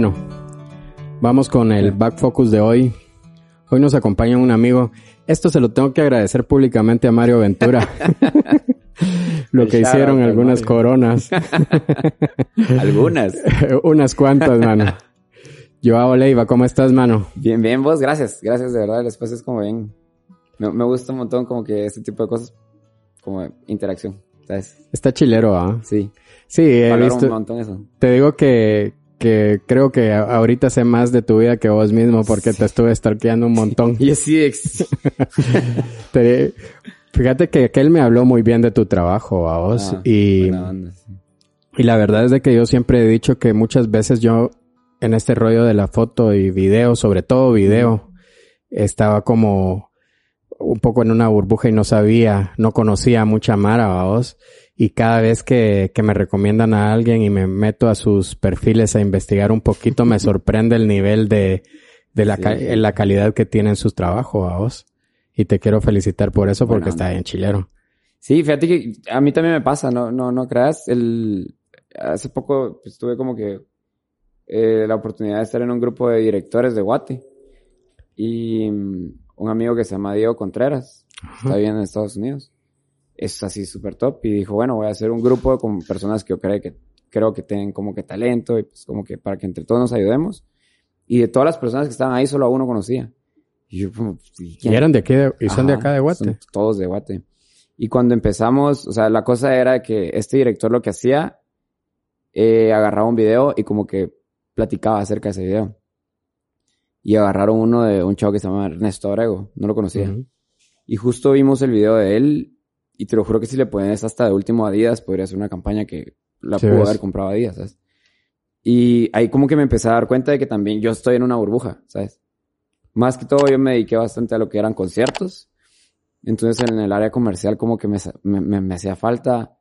Bueno, vamos con el back focus de hoy. Hoy nos acompaña un amigo. Esto se lo tengo que agradecer públicamente a Mario Ventura. lo que hicieron algunas coronas. algunas. Unas cuantas, mano. Joao Leiva, ¿cómo estás, mano? Bien, bien, vos, gracias. Gracias, de verdad. El espacio es como bien. Me, me gusta un montón como que este tipo de cosas, como interacción, ¿sabes? Está chilero, ¿ah? Sí. Sí, he Valoro visto. un montón eso. Te digo que, que creo que ahorita sé más de tu vida que vos mismo porque te estuve stalkeando un montón. Y Te- fíjate que aquel me habló muy bien de tu trabajo, a vos. Ah, y, onda, sí. y la verdad es de que yo siempre he dicho que muchas veces yo en este rollo de la foto y video, sobre todo video, estaba como un poco en una burbuja y no sabía, no conocía mucha Mara, vos. Y cada vez que, que me recomiendan a alguien y me meto a sus perfiles a investigar un poquito, me sorprende el nivel de, de la, Sí. ca- la calidad que tienen sus trabajos, a vos. Y te quiero felicitar por eso porque Buena está bien chilero. Sí, fíjate que a mí también me pasa, no, no, no creas. El, hace poco pues, tuve como que eh, la oportunidad de estar en un grupo de directores de Guate. Y mm, un amigo que se llama Diego Contreras, está bien en Estados Unidos. Es así súper top. Y dijo, bueno, voy a hacer un grupo con personas que yo creo que, creo que tienen como que talento y pues como que para que entre todos nos ayudemos. Y de todas las personas que estaban ahí, solo a uno conocía. Y yo como, ¿y Y quién? eran de aquí, de- y son de acá de Guate. todos de Guate. Y cuando empezamos, o sea, la cosa era que este director lo que hacía, eh, agarraba un video y como que platicaba acerca de ese video. Y agarraron uno de un chavo que se llama Ernesto Abrego, no lo conocía. Y justo vimos el video de él y te lo juro que si le pones hasta de último Adidas, podría ser una campaña que la pudo haber comprado Adidas, ¿sabes? Y ahí como que me empecé a dar cuenta de que también yo estoy en una burbuja, ¿sabes? Más que todo yo me dediqué bastante a lo que eran conciertos. Entonces en el área comercial como que me, me, me- me hacía falta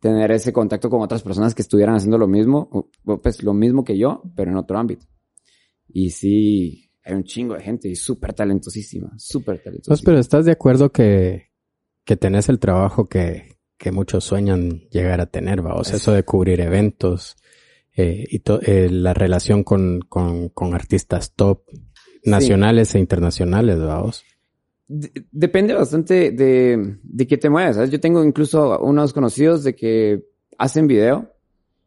tener ese contacto con otras personas que estuvieran haciendo lo mismo, pues lo mismo que yo, pero en otro ámbito. Y sí, hay un chingo de gente y súper talentosísima, súper Pues, talentosísima. pero ¿estás de acuerdo que, que tenés el trabajo que, que muchos sueñan llegar a tener, va? O sea, eso de cubrir eventos eh, y eh, la relación con, con, con artistas top nacionales e internacionales, vamos. De- depende bastante de, de qué te mueves, ¿sabes? Yo tengo incluso unos conocidos de que hacen video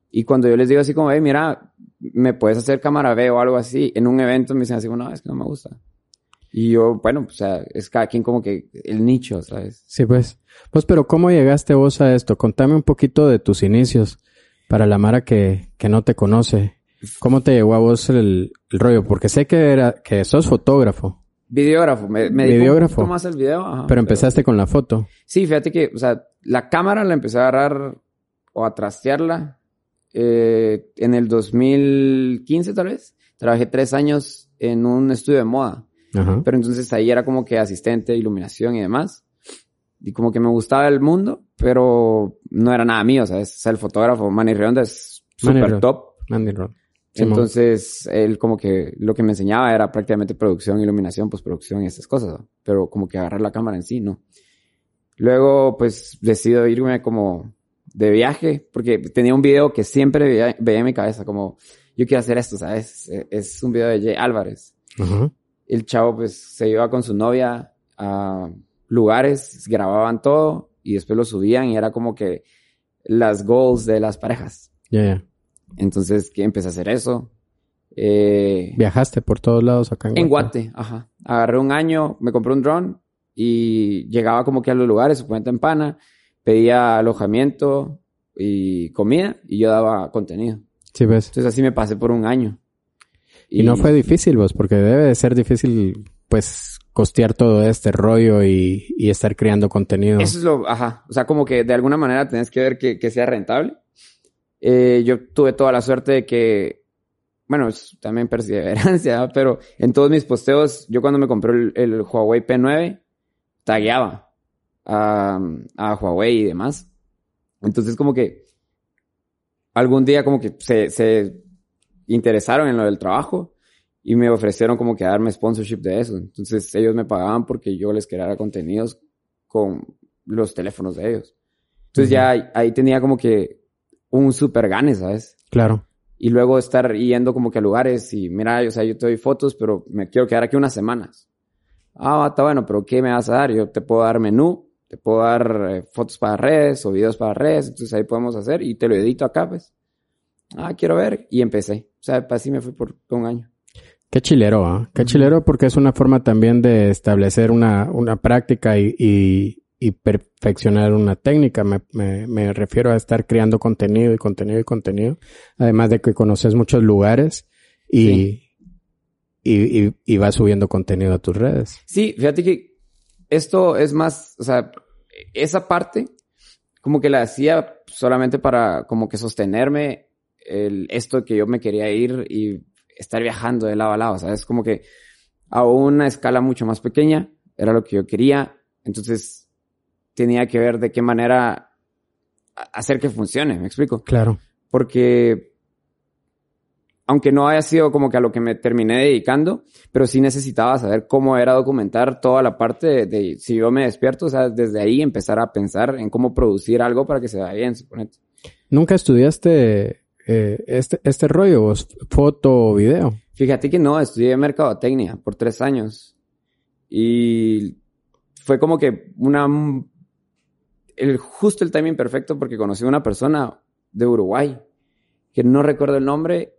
y cuando yo les digo así como, hey, mira, me puedes hacer cámara B o algo así, en un evento me dicen así como, no, es que no me gusta. Y yo, bueno, o sea, es cada quien como que el nicho, ¿sabes? Sí, pues. Pues, pero ¿cómo llegaste vos a esto? Contame un poquito de tus inicios para la Mara que, que no te conoce. ¿Cómo te llegó a vos el, el rollo? Porque sé que era, que sos fotógrafo, Videógrafo, me, me Videógrafo. un más al video. ajá, pero empezaste con la foto. Sí, fíjate que, o sea, la cámara la empecé a agarrar o a trastearla eh, en el 2015 tal vez. Trabajé tres años en un estudio de moda, Ajá. pero entonces ahí era como que asistente iluminación y demás. Y como que me gustaba el mundo, pero no era nada mío, ¿sabes? O sea, el fotógrafo Manny Rionda es Manny súper top. Ron. Simón. Entonces, él como que lo que me enseñaba era prácticamente producción, iluminación, postproducción y esas cosas, ¿no? pero como que agarrar la cámara en sí, ¿no? Luego, pues, decido irme como de viaje, porque tenía un video que siempre veía, veía en mi cabeza, como, yo quiero hacer esto, ¿sabes? Es un video de Jay Álvarez. El chavo, pues, se iba con su novia a lugares, grababan todo y después lo subían y era como que las goals de las parejas. Ya, ya. Entonces, que empecé a hacer eso. Eh, Viajaste por todos lados acá en en Guate. Guate, ajá. Agarré un año, me compré un dron y llegaba como que a los lugares, suponete en Pana, pedía alojamiento y comida y yo daba contenido. Sí, ves. Entonces así me pasé por un año. Y, no fue difícil, vos, porque debe de ser difícil, pues, costear todo este rollo y, y estar creando contenido. Eso es lo, ajá. O sea, como que de alguna manera tenés que ver que, que sea rentable. Eh, yo tuve toda la suerte de que, bueno, es también perseverancia, ¿no? pero en todos mis posteos, yo cuando me compré el, el Huawei P9, tagueaba a, a Huawei y demás. Entonces, como que algún día como que se, se interesaron en lo del trabajo y me ofrecieron como que darme sponsorship de eso. Entonces, ellos me pagaban porque yo les creara contenidos con los teléfonos de ellos. Entonces, ya ahí- ahí tenía como que un super gane, ¿sabes? Claro. y luego estar yendo como que a lugares y mira, o sea, yo te doy fotos, pero me quiero quedar aquí unas semanas. Ah, está bueno, pero ¿qué me vas a dar? Yo te puedo dar menú, te puedo dar eh, fotos para redes o videos para redes, entonces ahí podemos hacer y te lo edito acá, pues. Ah, quiero ver. Y empecé. O sea, así me fui por un año. Qué chilero, ¿ah? Qué chilero porque es una forma también de establecer una, una práctica y, y, y perfeccionar una técnica. Me, me, me, refiero a estar creando contenido y contenido y contenido. Además de que conoces muchos lugares y, sí. y, y, y vas subiendo contenido a tus redes. Sí, fíjate que esto es más, o sea, esa parte como que la hacía solamente para como que sostenerme el, esto que yo me quería ir y estar viajando de lado a lado, ¿sabes? Como que a una escala mucho más pequeña era lo que yo quería, entonces tenía que ver de qué manera hacer que funcione, ¿me explico? Claro. Porque aunque no haya sido como que a lo que me terminé dedicando, pero sí necesitaba saber cómo era documentar toda la parte de, de si yo me despierto, o sea, desde ahí empezar a pensar en cómo producir algo para que se vaya bien, suponete. ¿Nunca estudiaste eh, este, este rollo, foto o video? Fíjate que no, estudié mercadotecnia por tres años. Y fue como que una, el, justo el timing perfecto porque conocí a una persona de Uruguay, que no recuerdo el nombre,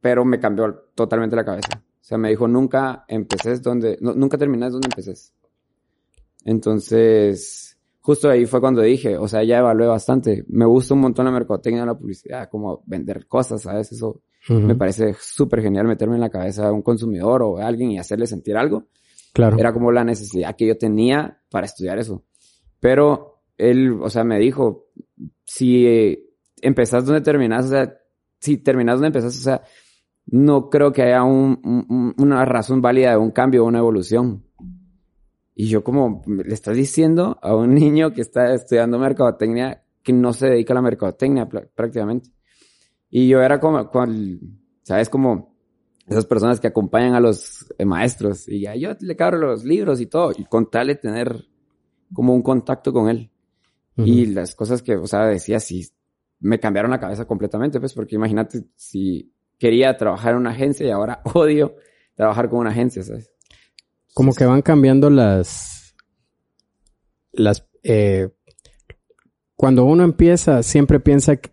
pero me cambió totalmente la cabeza. O sea, me dijo, nunca empecés donde, no, nunca terminás donde empecés. Entonces, justo ahí fue cuando dije, o sea, ya evalué bastante. Me gusta un montón la mercadotecnia, la publicidad, como vender cosas, ¿sabes? Eso uh -huh. me parece súper genial meterme en la cabeza de un consumidor o de alguien y hacerle sentir algo. Claro. Era como la necesidad que yo tenía para estudiar eso. Pero él, o sea, me dijo, si empezás donde terminás, o sea, si terminás donde empezás, o sea, no creo que haya un, un, una razón válida de un cambio o una evolución. Y yo como, le estás diciendo a un niño que está estudiando mercadotecnia que no se dedica a la mercadotecnia prácticamente. Y yo era como, ¿sabes? Como esas personas que acompañan a los maestros y ya yo le cabro los libros y todo y con tal de tener como un contacto con él. Uh -huh. Y las cosas que, o sea, decía, sí, me cambiaron la cabeza completamente, pues, porque imagínate si quería trabajar en una agencia y ahora odio trabajar con una agencia, ¿sabes? Como que van cambiando las, las, eh, cuando uno empieza, siempre piensa que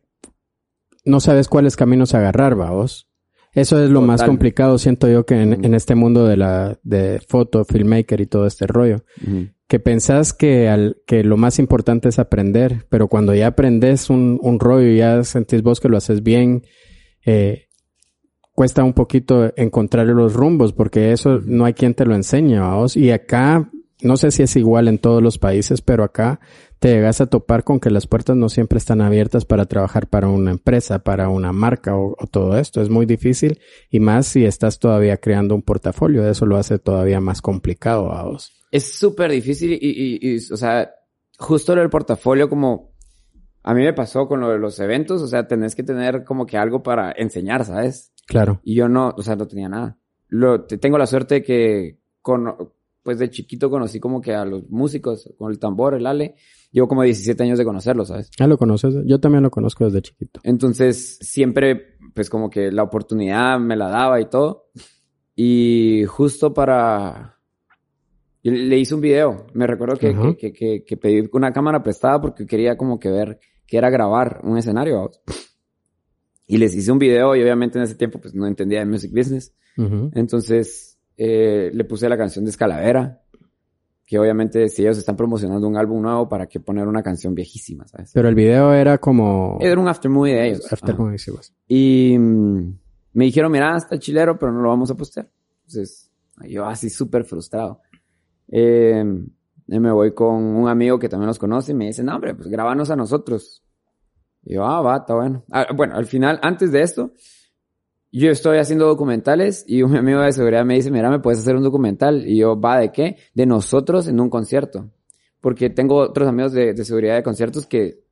no sabes cuáles caminos agarrar, vos. Eso es lo Total. más complicado, siento yo, que en, este mundo de la, de foto, filmmaker y todo este rollo. Uh -huh. Que pensás que, al, que lo más importante es aprender, pero cuando ya aprendes un, un rollo y ya sentís vos que lo haces bien, eh, cuesta un poquito encontrar los rumbos porque eso no hay quien te lo enseñe, vos. Y acá, no sé si es igual en todos los países, pero acá te llegas a topar con que las puertas no siempre están abiertas para trabajar para una empresa, para una marca o, o todo esto. Es muy difícil y más si estás todavía creando un portafolio. Eso lo hace todavía más complicado a vos. Es súper difícil y, y, y, o sea, justo lo del portafolio como a mí me pasó con lo de los eventos, o sea, tenés que tener como que algo para enseñar, ¿sabes? Claro. Y yo no, o sea, no tenía nada. Lo, tengo la suerte que, con, pues de chiquito conocí como que a los músicos, con el tambor, el ale. Llevo como 17 años de conocerlos, ¿sabes? Ah, lo conoces. Yo también lo conozco desde chiquito. Entonces, siempre, pues como que la oportunidad me la daba y todo. Y justo para... Yo le hice un video. Me recuerdo que, que, que, pedí una cámara prestada porque quería como que ver que era grabar un escenario. Y les hice un video y obviamente en ese tiempo pues no entendía de music business. Uh -huh. Entonces eh, le puse la canción de Escalavera, que obviamente si ellos están promocionando un álbum nuevo, ¿para qué poner una canción viejísima, sabes? Pero el video era como... Era un after movie de ellos. After movie, sí, pues. Y mm, me dijeron, mira, está chilero, pero no lo vamos a postear. Entonces yo así súper frustrado. Eh, me voy con un amigo que también los conoce y me dice, no, hombre, pues grábanos a nosotros. Y yo, ah, va, está bueno. Ah, bueno, al final, antes de esto, yo estoy haciendo documentales y un amigo de seguridad me dice, mira, ¿me puedes hacer un documental? Y yo, va, ¿de qué? De nosotros en un concierto. Porque tengo otros amigos de, de seguridad de conciertos que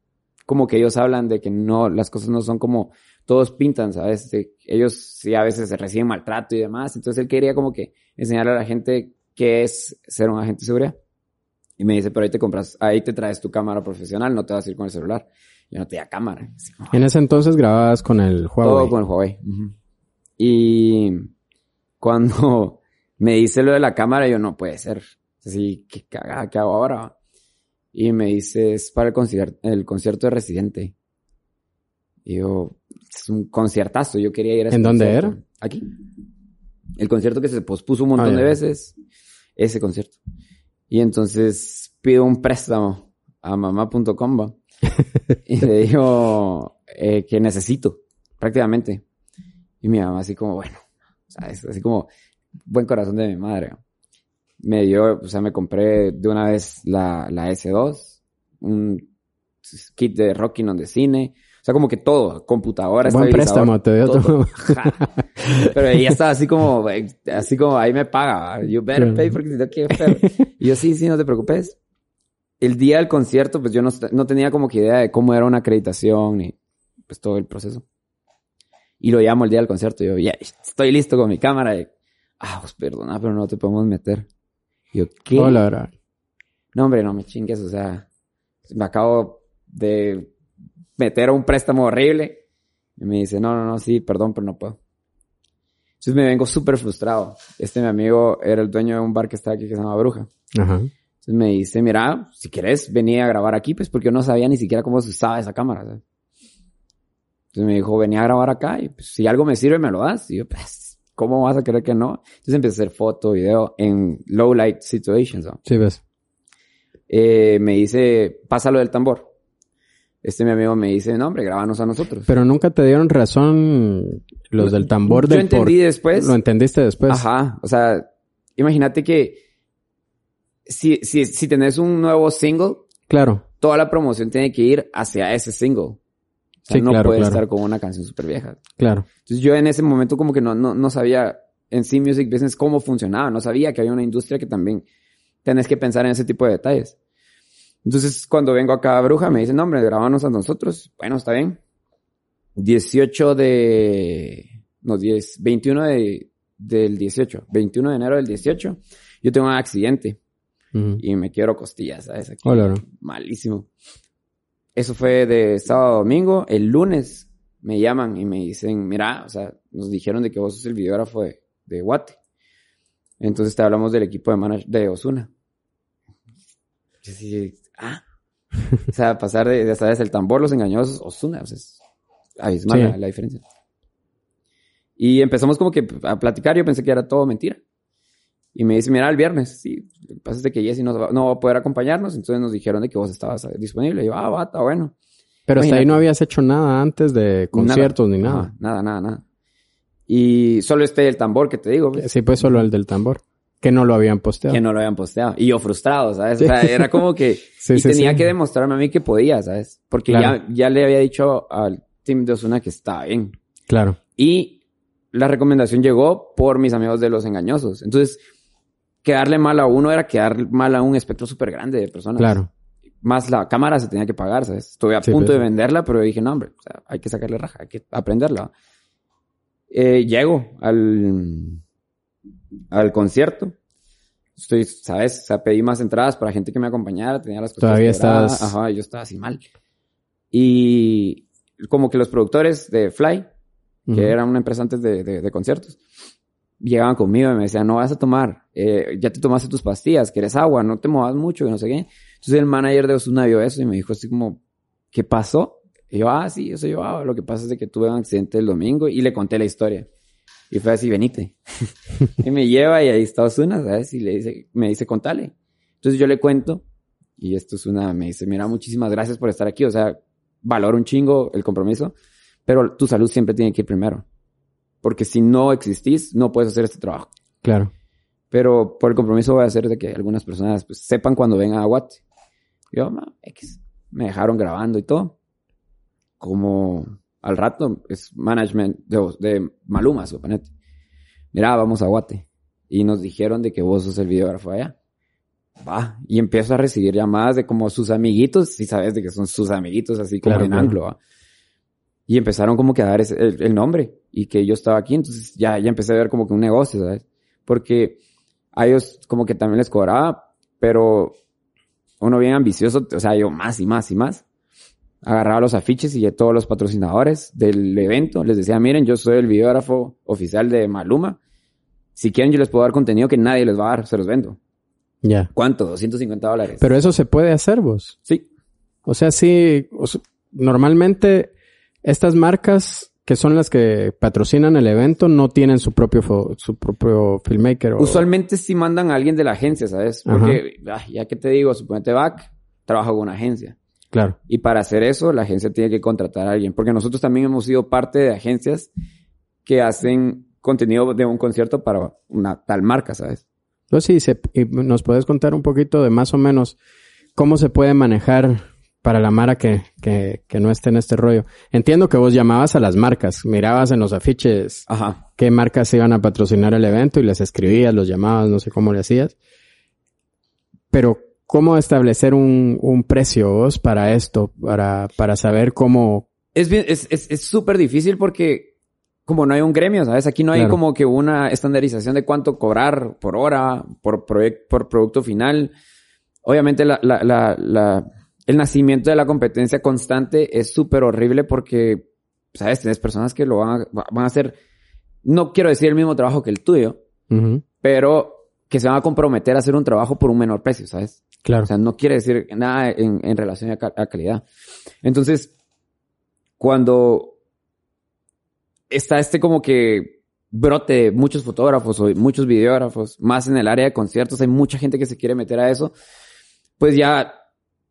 como que ellos hablan de que no, las cosas no son como todos pintan, ¿sabes? De, ellos sí a veces reciben maltrato y demás. Entonces él quería como que enseñarle a la gente qué es ser un agente de seguridad. Y me dice, pero ahí te compras, ahí te traes tu cámara profesional, no te vas a ir con el celular. Yo no tenía cámara. Así En ese entonces grababas con el Huawei. todo con el Huawei. Y cuando me dice lo de la cámara, yo no puede ser. Así, qué cagada, ¿qué hago ahora? Y me dice, es para el concierto, el concierto de Residente. Y yo, es un conciertazo, yo quería ir a ese ¿En dónde concierto. era? Aquí. El concierto que se pospuso un montón Ah, de veces, ese concierto. Y entonces pido un préstamo a mamá.com. y le digo eh, que necesito, prácticamente. Y mi mamá así como, bueno, ¿sabes? Así como, buen corazón de mi madre. Me dio, o sea, me compré de una vez la, la S2, un kit de Rocking on de cine, o sea, como que todo, computadora, Buen préstamo, te dio todo. Pero ella estaba así como, así como, ahí me paga, you better pay porque no quiero pero Y yo, sí, sí, no te preocupes. El día del concierto, pues yo no, no tenía como que idea de cómo era una acreditación ni pues todo el proceso. Y lo llamo el día del concierto. Y yo, ya, estoy listo con mi cámara. Y, ah, pues perdona, pero no te podemos meter. Y yo, ¿qué? Hola. No, hombre, no me chingues, o sea, me acabo de meter a un préstamo horrible. Y me dice, no, no, no, sí, perdón, pero no puedo. Entonces me vengo súper frustrado. Este mi amigo era el dueño de un bar que está aquí que se llama Bruja. Ajá. Entonces me dice, mira, si quieres venir a grabar aquí, pues porque yo no sabía ni siquiera cómo se usaba esa cámara. ¿sabes? Entonces me dijo, venía a grabar acá y pues, si algo me sirve me lo das. Y yo, pues, ¿cómo vas a querer que no? Entonces empecé a hacer foto, video en low light situations. ¿no? Sí, ves. Eh, me dice, pásalo del tambor. Este mi amigo me dice, no hombre, grábanos a nosotros. Pero nunca te dieron razón los del tambor Yo del entendí después. Lo entendiste después. Ajá, o sea, imagínate que si, si, si tenés un nuevo single, Claro. toda la promoción tiene que ir hacia ese single. O sea, Sí, no claro, puede claro. estar con una canción súper vieja. Claro. Entonces yo en ese momento como que no, no, no sabía en sí music business cómo funcionaba. No sabía que había una industria que también tenés que pensar en ese tipo de detalles. Entonces cuando vengo acá a Bruja me dicen, no hombre, grabámonos a nosotros. Bueno, está bien. 18 de... No, 10, 21 de, del 18. 21 de enero del 18. Yo tengo un accidente Y me quiero costillas, ¿sabes? Aquí, malísimo. Eso fue de sábado a domingo. El lunes me llaman y me dicen, mira, o sea, nos dijeron de que vos sos el videógrafo de, de Guate. Entonces te hablamos del equipo de manage de Osuna. Yo sí, ah. o sea, pasar de, ¿sabes? El tambor, los engañosos, Osuna, o sea, es abismal Sí. la, la diferencia. Y empezamos como que a platicar, yo pensé que era todo mentira. Y me dice, mira, el viernes, sí, lo que pasa es de que Jessy no, va- no va a poder acompañarnos, entonces nos dijeron de que vos estabas eh, disponible. Y yo, ah, va, está bueno. Pero hasta ahí no habías hecho nada antes de conciertos ni nada. Ajá, nada, nada, nada. Y solo este el tambor que te digo, pues, Sí, pues solo el del tambor. Que no lo habían posteado. que no lo habían posteado. Y yo frustrado, ¿sabes? O sea, era como que... Sí, y sí, tenía que demostrarme a mí que podía, ¿sabes? Porque Claro. ya, ya le había dicho al team de Osuna que estaba bien. Claro. Y la recomendación llegó por mis amigos de los engañosos. Entonces, quedarle mal a uno era quedar mal a un espectro súper grande de personas. Claro. Más la cámara se tenía que pagar, ¿sabes? Estuve a Sí, punto pues. de venderla, pero dije, no, hombre, o sea, hay que sacarle raja, hay que aprenderla. Eh, llego al, al concierto. Estoy, ¿sabes? O sea, pedí más entradas para gente que me acompañara, tenía las cosas Todavía quebradas. estás- Ajá, yo estaba así mal. Y como que los productores de Fly, que Ujú. era una empresa antes de, de- de conciertos, llegaban conmigo y me decían, no vas a tomar, eh, ya te tomaste tus pastillas, quieres agua, no te movas mucho, que no sé qué. Entonces el manager de Osuna vio eso y me dijo así como, ¿qué pasó? Y yo, ah, sí, eso yo, ah, lo que pasa es que tuve un accidente el domingo y le conté la historia. Y fue así, venite. y me lleva y ahí está Osuna, ¿sabes? Y le dice, me dice, contale. Entonces yo le cuento y esto es una, me dice, mira, muchísimas gracias por estar aquí, o sea, valoro un chingo el compromiso, pero tu salud siempre tiene que ir primero. Porque si no existís, no puedes hacer este trabajo. Claro. Pero por el compromiso voy a hacer de que algunas personas pues, sepan cuando vengan a Guate. Yo, "Ma, X. Me dejaron grabando y todo. Como al rato es management de, de Maluma, suponete. Mira, vamos a Guate. Y nos dijeron de que vos sos el videógrafo allá. Va. Y empiezo a recibir llamadas de como sus amiguitos. Si sabes de que son sus amiguitos, así como Claro, en anglo. ¿va? Y empezaron como que a dar ese- el, el nombre. Y que yo estaba aquí. Entonces ya, ya empecé a ver como que un negocio, ¿sabes? Porque a ellos como que también les cobraba, pero uno bien ambicioso, o sea, yo más y más y más. agarraba los afiches y a todos los patrocinadores del evento les decía, miren, yo soy el videógrafo oficial de Maluma. Si quieren, yo les puedo dar contenido que nadie les va a dar, se los vendo. Ya. ¿Cuánto? 250 dólares. Pero eso se puede hacer vos. sí. O sea, sí, o sea, normalmente estas marcas que son las que patrocinan el evento no tienen su propio su propio filmmaker. o- Usualmente sí mandan a alguien de la agencia, ¿sabes? Porque, ya que te digo, suponete Back, trabaja con una agencia. Claro. Y para hacer eso, la agencia tiene que contratar a alguien. Porque nosotros también hemos sido parte de agencias que hacen contenido de un concierto para una tal marca, ¿sabes? Pues sí, se- y nos puedes contar un poquito de más o menos cómo se puede manejar para la Mara que, que, que no esté en este rollo. Entiendo que vos llamabas a las marcas, mirabas en los afiches Ajá. qué marcas iban a patrocinar el evento y les escribías, los llamabas, no sé cómo le hacías. Pero, ¿cómo establecer un, un precio vos para esto? Para, para saber cómo... Es bien, es, es, es súper difícil porque como no hay un gremio, ¿sabes? Aquí no hay Claro. como que una estandarización de cuánto cobrar por hora, por, por producto final. Obviamente la, la, la, la- el nacimiento de la competencia constante es súper horrible porque, ¿sabes? Tienes personas que lo van a, va- van a hacer, no quiero decir el mismo trabajo que el tuyo, Ujú, pero que se van a comprometer a hacer un trabajo por un menor precio, ¿sabes? Claro. O sea, no quiere decir nada en, en relación a, a calidad. Entonces, cuando está este como que brote de muchos fotógrafos o muchos videógrafos, más en el área de conciertos, hay mucha gente que se quiere meter a eso, pues ya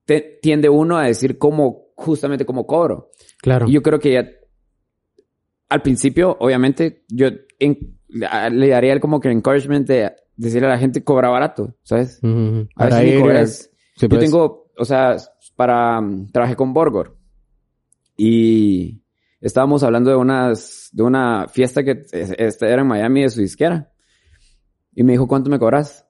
te- tiende uno a decir cómo, justamente cómo cobro. claro. Y yo creo que ya, al principio, obviamente, yo en- le daría el como que el encouragement de decirle a la gente cobra barato, ¿sabes? Ujú, ujú. A Para veces ir, cobras. sí, Yo pues, tengo, o sea, para, mm, trabajé con Borgor y estábamos hablando de unas, de una fiesta que esta era en Miami de su disquera. Y me dijo, ¿cuánto me cobras?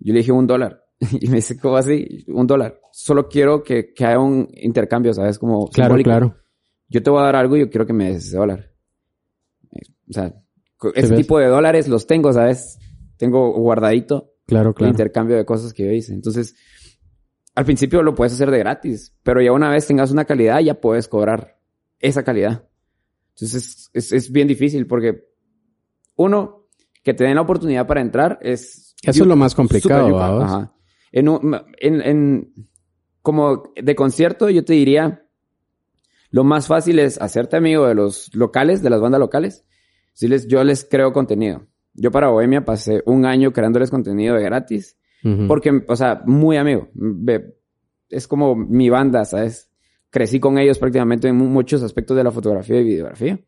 Yo le dije, un dólar. Y me dice, ¿cómo así? Un dólar. Solo quiero que, que haya un intercambio, ¿sabes? Como Claro, simbólico. claro. Yo te voy a dar algo y yo quiero que me des ese dólar. O sea, ese ves? tipo de dólares los tengo, ¿sabes? Tengo guardadito Claro, el claro. intercambio de cosas que yo hice. Entonces, al principio lo puedes hacer de gratis, pero ya una vez tengas una calidad, ya puedes cobrar esa calidad. Entonces, es, es, es bien difícil porque, uno, que te den la oportunidad para entrar es... Eso es lo más complicado. Ajá. En, un- en, en, como de concierto, yo te diría, lo más fácil es hacerte amigo de los locales, de las bandas locales. Si les, yo les creo contenido. Yo para Bohemia pasé un año creándoles contenido de gratis. Ujú. Porque, o sea, muy amigo. Es como mi banda, ¿sabes? Crecí con ellos prácticamente en mu- muchos aspectos de la fotografía y videografía.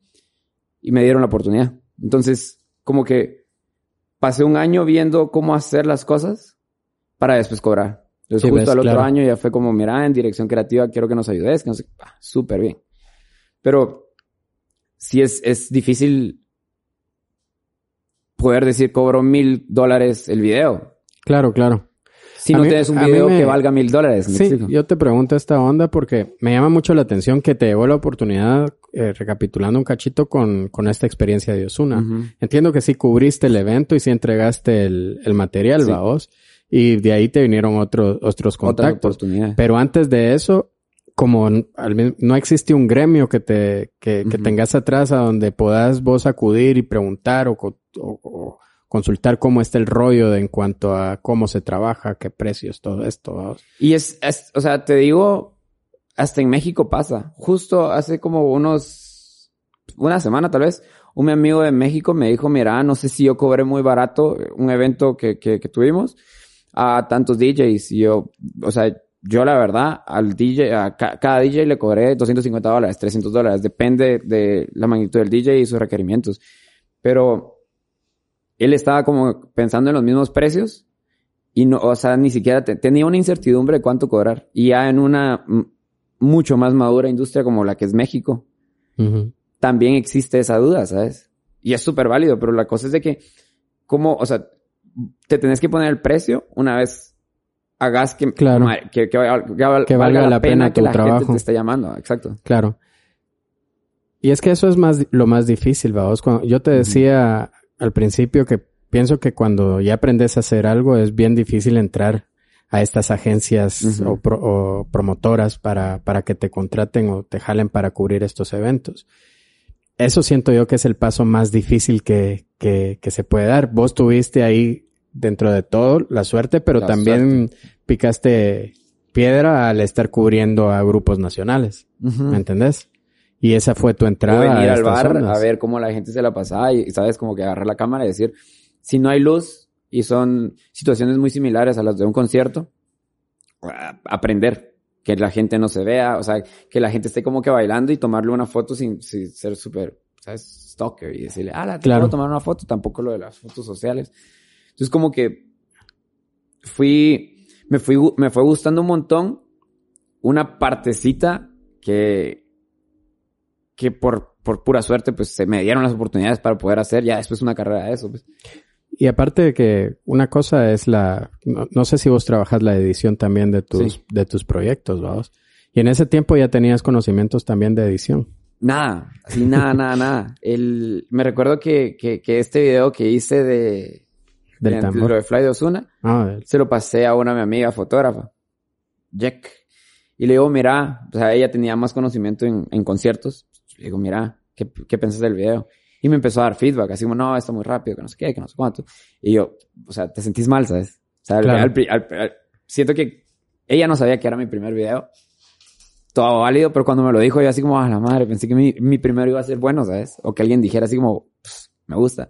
Y me dieron la oportunidad. Entonces, como que pasé un año viendo cómo hacer las cosas para después cobrar. Entonces, Sí, justo ves, al otro claro. año ya fue como, mira, en dirección creativa quiero que nos ayudes, que no sé, ah, súper bien. Pero sí es, es difícil poder decir cobro mil dólares el video. Claro, claro. Si A no mí- tienes un video me- que valga mil dólares. ¿me Sí, yo te pregunto esta onda porque me llama mucho la atención que te llevó la oportunidad, eh, recapitulando un cachito con, con esta experiencia de Osuna. Entiendo que sí cubriste el evento y sí entregaste el, el material, Sí. ¿va vos? Y de ahí te vinieron otros, otros contactos. Pero antes de eso, como al no existe un gremio que te, que, que tengas atrás a donde puedas vos acudir y preguntar o, o- o consultar cómo está el rollo de, en cuanto a cómo se trabaja, qué precios, todo esto. Y es, es- o sea, te digo, hasta en México pasa. Justo hace como unos, una semana tal vez, un amigo de México me dijo, mira, no sé si yo cobré muy barato un evento que, que, que tuvimos a tantos DJs. Y yo, o sea, yo la verdad, al DJ, a ca- cada DJ le cobré 250 dólares, 300 dólares, depende de la magnitud del DJ y sus requerimientos. Pero él estaba como pensando en los mismos precios y no, o sea, ni siquiera te- tenía una incertidumbre de cuánto cobrar. Y ya en una mucho más madura industria como la que es México, Ujú. también existe esa duda, ¿sabes? Y es súper válido, pero la cosa es de que, como, o sea, te tenés que poner el precio una vez hagas que, Claro. que, que, que Que valga la pena que tu la gente trabajo. te esté llamando. Exacto. Claro. Y es que eso es más lo más difícil, vamos. Cuando yo te decía al principio que pienso que cuando ya aprendes a hacer algo es bien difícil entrar a estas agencias o, pro- o promotoras para, para que te contraten o te jalen para cubrir estos eventos. Eso siento yo que es el paso más difícil que, que, que se puede dar. Vos tuviste ahí dentro de todo la suerte, pero La también picaste piedra al estar cubriendo a grupos nacionales. ¿Me entendés? Y esa fue tu entrada. Venir a al bar zonas. a ver cómo la gente se la pasaba y, sabes, como que agarrar la cámara y decir, si no hay luz y son situaciones muy similares a las de un concierto, aprender, que la gente no se vea, o sea, que la gente esté como que bailando y tomarle una foto sin, sin ser súper, ¿sabes? Stalker y decirle, ah, te Claro. puedo tomar una foto, tampoco lo de las fotos sociales. Entonces como que fui, me fui, me fue gustando un montón una partecita que, que por, por pura suerte, pues se me dieron las oportunidades para poder hacer ya después una carrera de eso. pues. Y aparte de que una cosa es la, no, no sé si vos trabajas la edición también de tus, Sí. de tus proyectos, vamos. Y en ese tiempo ya tenías conocimientos también de edición. Nada, así nada, nada, nada. El, me recuerdo que, que, que este video que hice de, Del de, tambor. lo de Fly de Osuna, Ah, se lo pasé a una mi amiga fotógrafa, Jack. Y le digo, mira, o sea, ella tenía más conocimiento en, en conciertos. Le digo, mira, ¿qué, ¿qué pensás del video? Y me empezó a dar feedback, así como, no, está muy rápido, que no sé qué, que no sé cuánto. Y yo, o sea, te sentís mal, ¿sabes? O sea, al- Claro. al al- al- siento que ella no sabía que era mi primer video. Todo válido, pero cuando me lo dijo, yo así como, a la madre, pensé que mi, mi primero iba a ser bueno, ¿sabes? O que alguien dijera así como, "Pss, me gusta.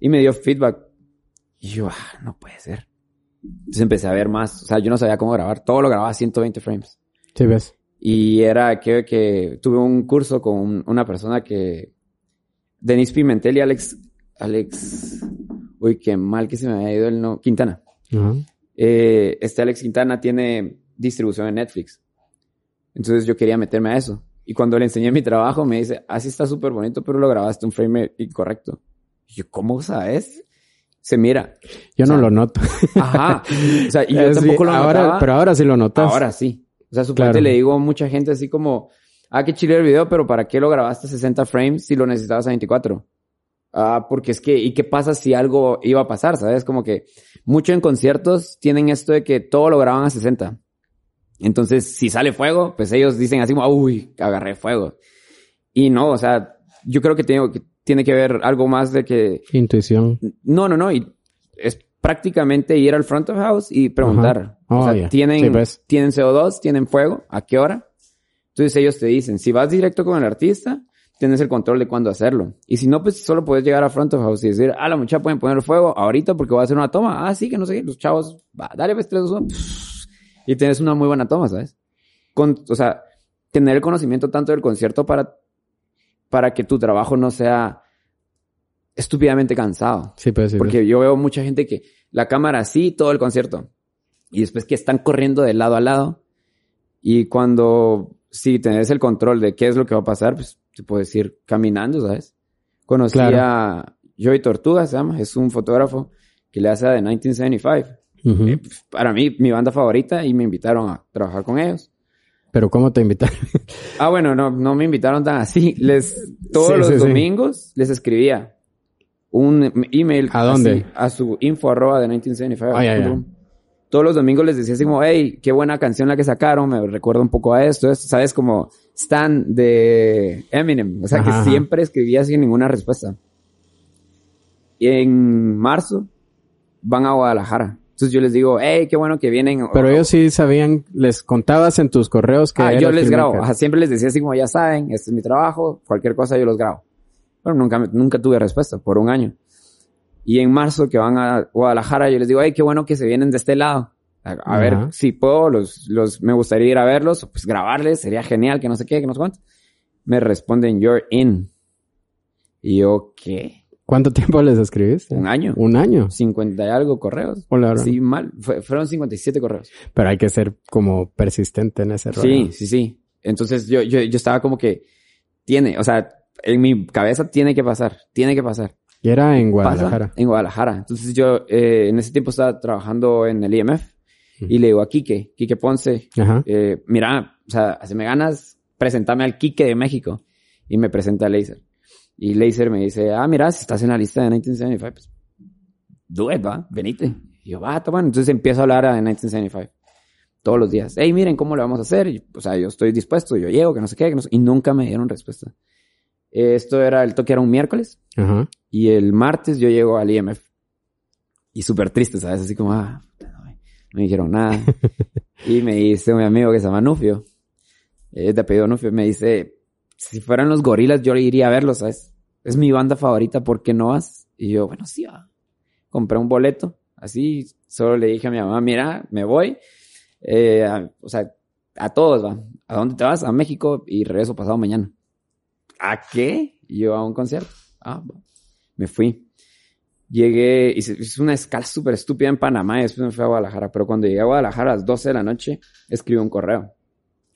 Y me dio feedback. Y yo, ah, no puede ser. Entonces empecé a ver más. O sea, yo no sabía cómo grabar. Todo lo grababa a 120 frames. sí ves. Y era que, que tuve un curso con un- una persona que... Denis Pimentel y Alex... Alex... Uy, qué mal que se me había ido el no... Quintana. Eh, este Alex Quintana tiene distribución en Netflix. Entonces yo quería meterme a eso. Y cuando le enseñé mi trabajo, me dice, así está súper bonito, pero lo grabaste un frame incorrecto. Y yo, ¿cómo sabes? Se mira. Yo O sea, no lo noto. Ajá. O sea, y yo Es tampoco bien- lo ahora, notaba. Pero ahora sí lo notas. Ahora sí. O sea, suponete Claro. le digo a mucha gente así como, ah, qué chile el video, pero ¿para qué lo grabaste a 60 frames si lo necesitabas a 24? Ah, porque es que, ¿y qué pasa si algo iba a pasar? ¿Sabes? Como que mucho en conciertos tienen esto de que todo lo graban a 60. Entonces, si sale fuego, pues ellos dicen así como, uy, agarré fuego. Y no, o sea, yo creo que tiene, que tiene que ver algo más de que Intuición. no, no, no. Y es prácticamente ir al front of house y preguntar. Oh, o sea, ya. ¿tienen, Sí, pues. ¿tienen CO2? ¿Tienen fuego? ¿A qué hora? Entonces ellos te dicen, si vas directo con el artista, tienes el control de cuándo hacerlo. Y si no, pues solo puedes llegar a front of house y decir, ah, la muchacha pueden poner fuego ahorita porque voy a hacer una toma. Ah, sí, que no sé qué. Los chavos, va, dale, pues, tres, dos. Y tienes una muy buena toma, ¿sabes? Con, o sea, tener el conocimiento tanto del concierto para, para que tu trabajo no sea estúpidamente cansado. Sí, pues sí. pues. Porque yo veo mucha gente que la cámara así todo el concierto. Y después que están corriendo de lado a lado. Y cuando, si tenés el control de qué es lo que va a pasar, pues te puedes ir caminando, ¿sabes? Conocí Claro. a Joey Tortuga, se llama, es un fotógrafo que le hace a The 1975. Ujú. Eh, pues, para mí, mi banda favorita y me invitaron a trabajar con ellos. Pero ¿cómo te invitaron? Ah, bueno, no, no me invitaron tan así. Les, todos Sí, los sí, sí. domingos les escribía un email. ¿A dónde? así, a su info arroba de 1975. Ah, ya, ya. Todos los domingos les decía así como, hey, qué buena canción la que sacaron, me recuerda un poco a esto, esto, ¿sabes? Como Stan de Eminem. O sea, Ajá, que siempre escribía sin ninguna respuesta. Y en marzo van a Guadalajara. Entonces yo les digo, hey, qué bueno que vienen. Pero O- ellos sí sabían, les contabas en tus correos que Ah, yo les grabo. Ajá, siempre les decía así como ya saben, este es mi trabajo, cualquier cosa yo los grabo. Pero nunca, nunca tuve respuesta por un año. Y en marzo que van a Guadalajara, yo les digo, ay, qué bueno que se vienen de este lado. A, a ver si puedo, los, los, me gustaría ir a verlos, pues grabarles, sería genial, que no sé qué, que no sé cuánto. Me responden, you're in. Y yo, ¿qué? ¿Cuánto tiempo les escribiste? Un año. Un año. 50 y algo correos. Hola, Sí, mal. Fue- fueron 57 correos. Pero hay que ser como persistente en ese rollo. Sí, sí, sí. Entonces yo, yo, yo estaba como que tiene, o sea, en mi cabeza tiene que pasar, tiene que pasar. Y era en Pasa Guadalajara. en Guadalajara. Entonces yo eh, en ese tiempo estaba trabajando en el IMF y le digo a Quique, Quique Ponce, Ajá. eh, mira, o sea, si me ganas, presentame al Quique de México. Y me presenta a Laser. Y Laser me dice, ah, mira, si estás en la lista de 1975, pues, do it, va, venite. Y yo, va, bueno. Entonces empiezo a hablar a 1975. Todos los días. Hey, miren cómo lo vamos a hacer. Y, o sea, yo estoy dispuesto, yo llego, que no sé qué, que no sé. Y nunca me dieron respuesta. Esto era, el toque era un miércoles. Y el martes yo llego al IMF. Y súper triste, ¿sabes? Así como, ah, no me dijeron nada. y me dice un amigo que se llama Nufio. Es de apellido Nufio. Me dice, si fueran los gorilas, yo iría a verlos, ¿sabes? Es mi banda favorita, ¿por qué no vas? Y yo, bueno, sí, va. Compré un boleto. Así, solo le dije a mi mamá, mira, me voy. Eh, a- o sea, a todos, va. ¿A dónde te vas? A México y regreso pasado mañana. ¿A qué? Y yo a un concierto. Ah, va. me fui. Llegué, hice, hice una escala súper estúpida en Panamá y después me fui a Guadalajara. Pero cuando llegué a Guadalajara a las 12 de la noche, escribí un correo.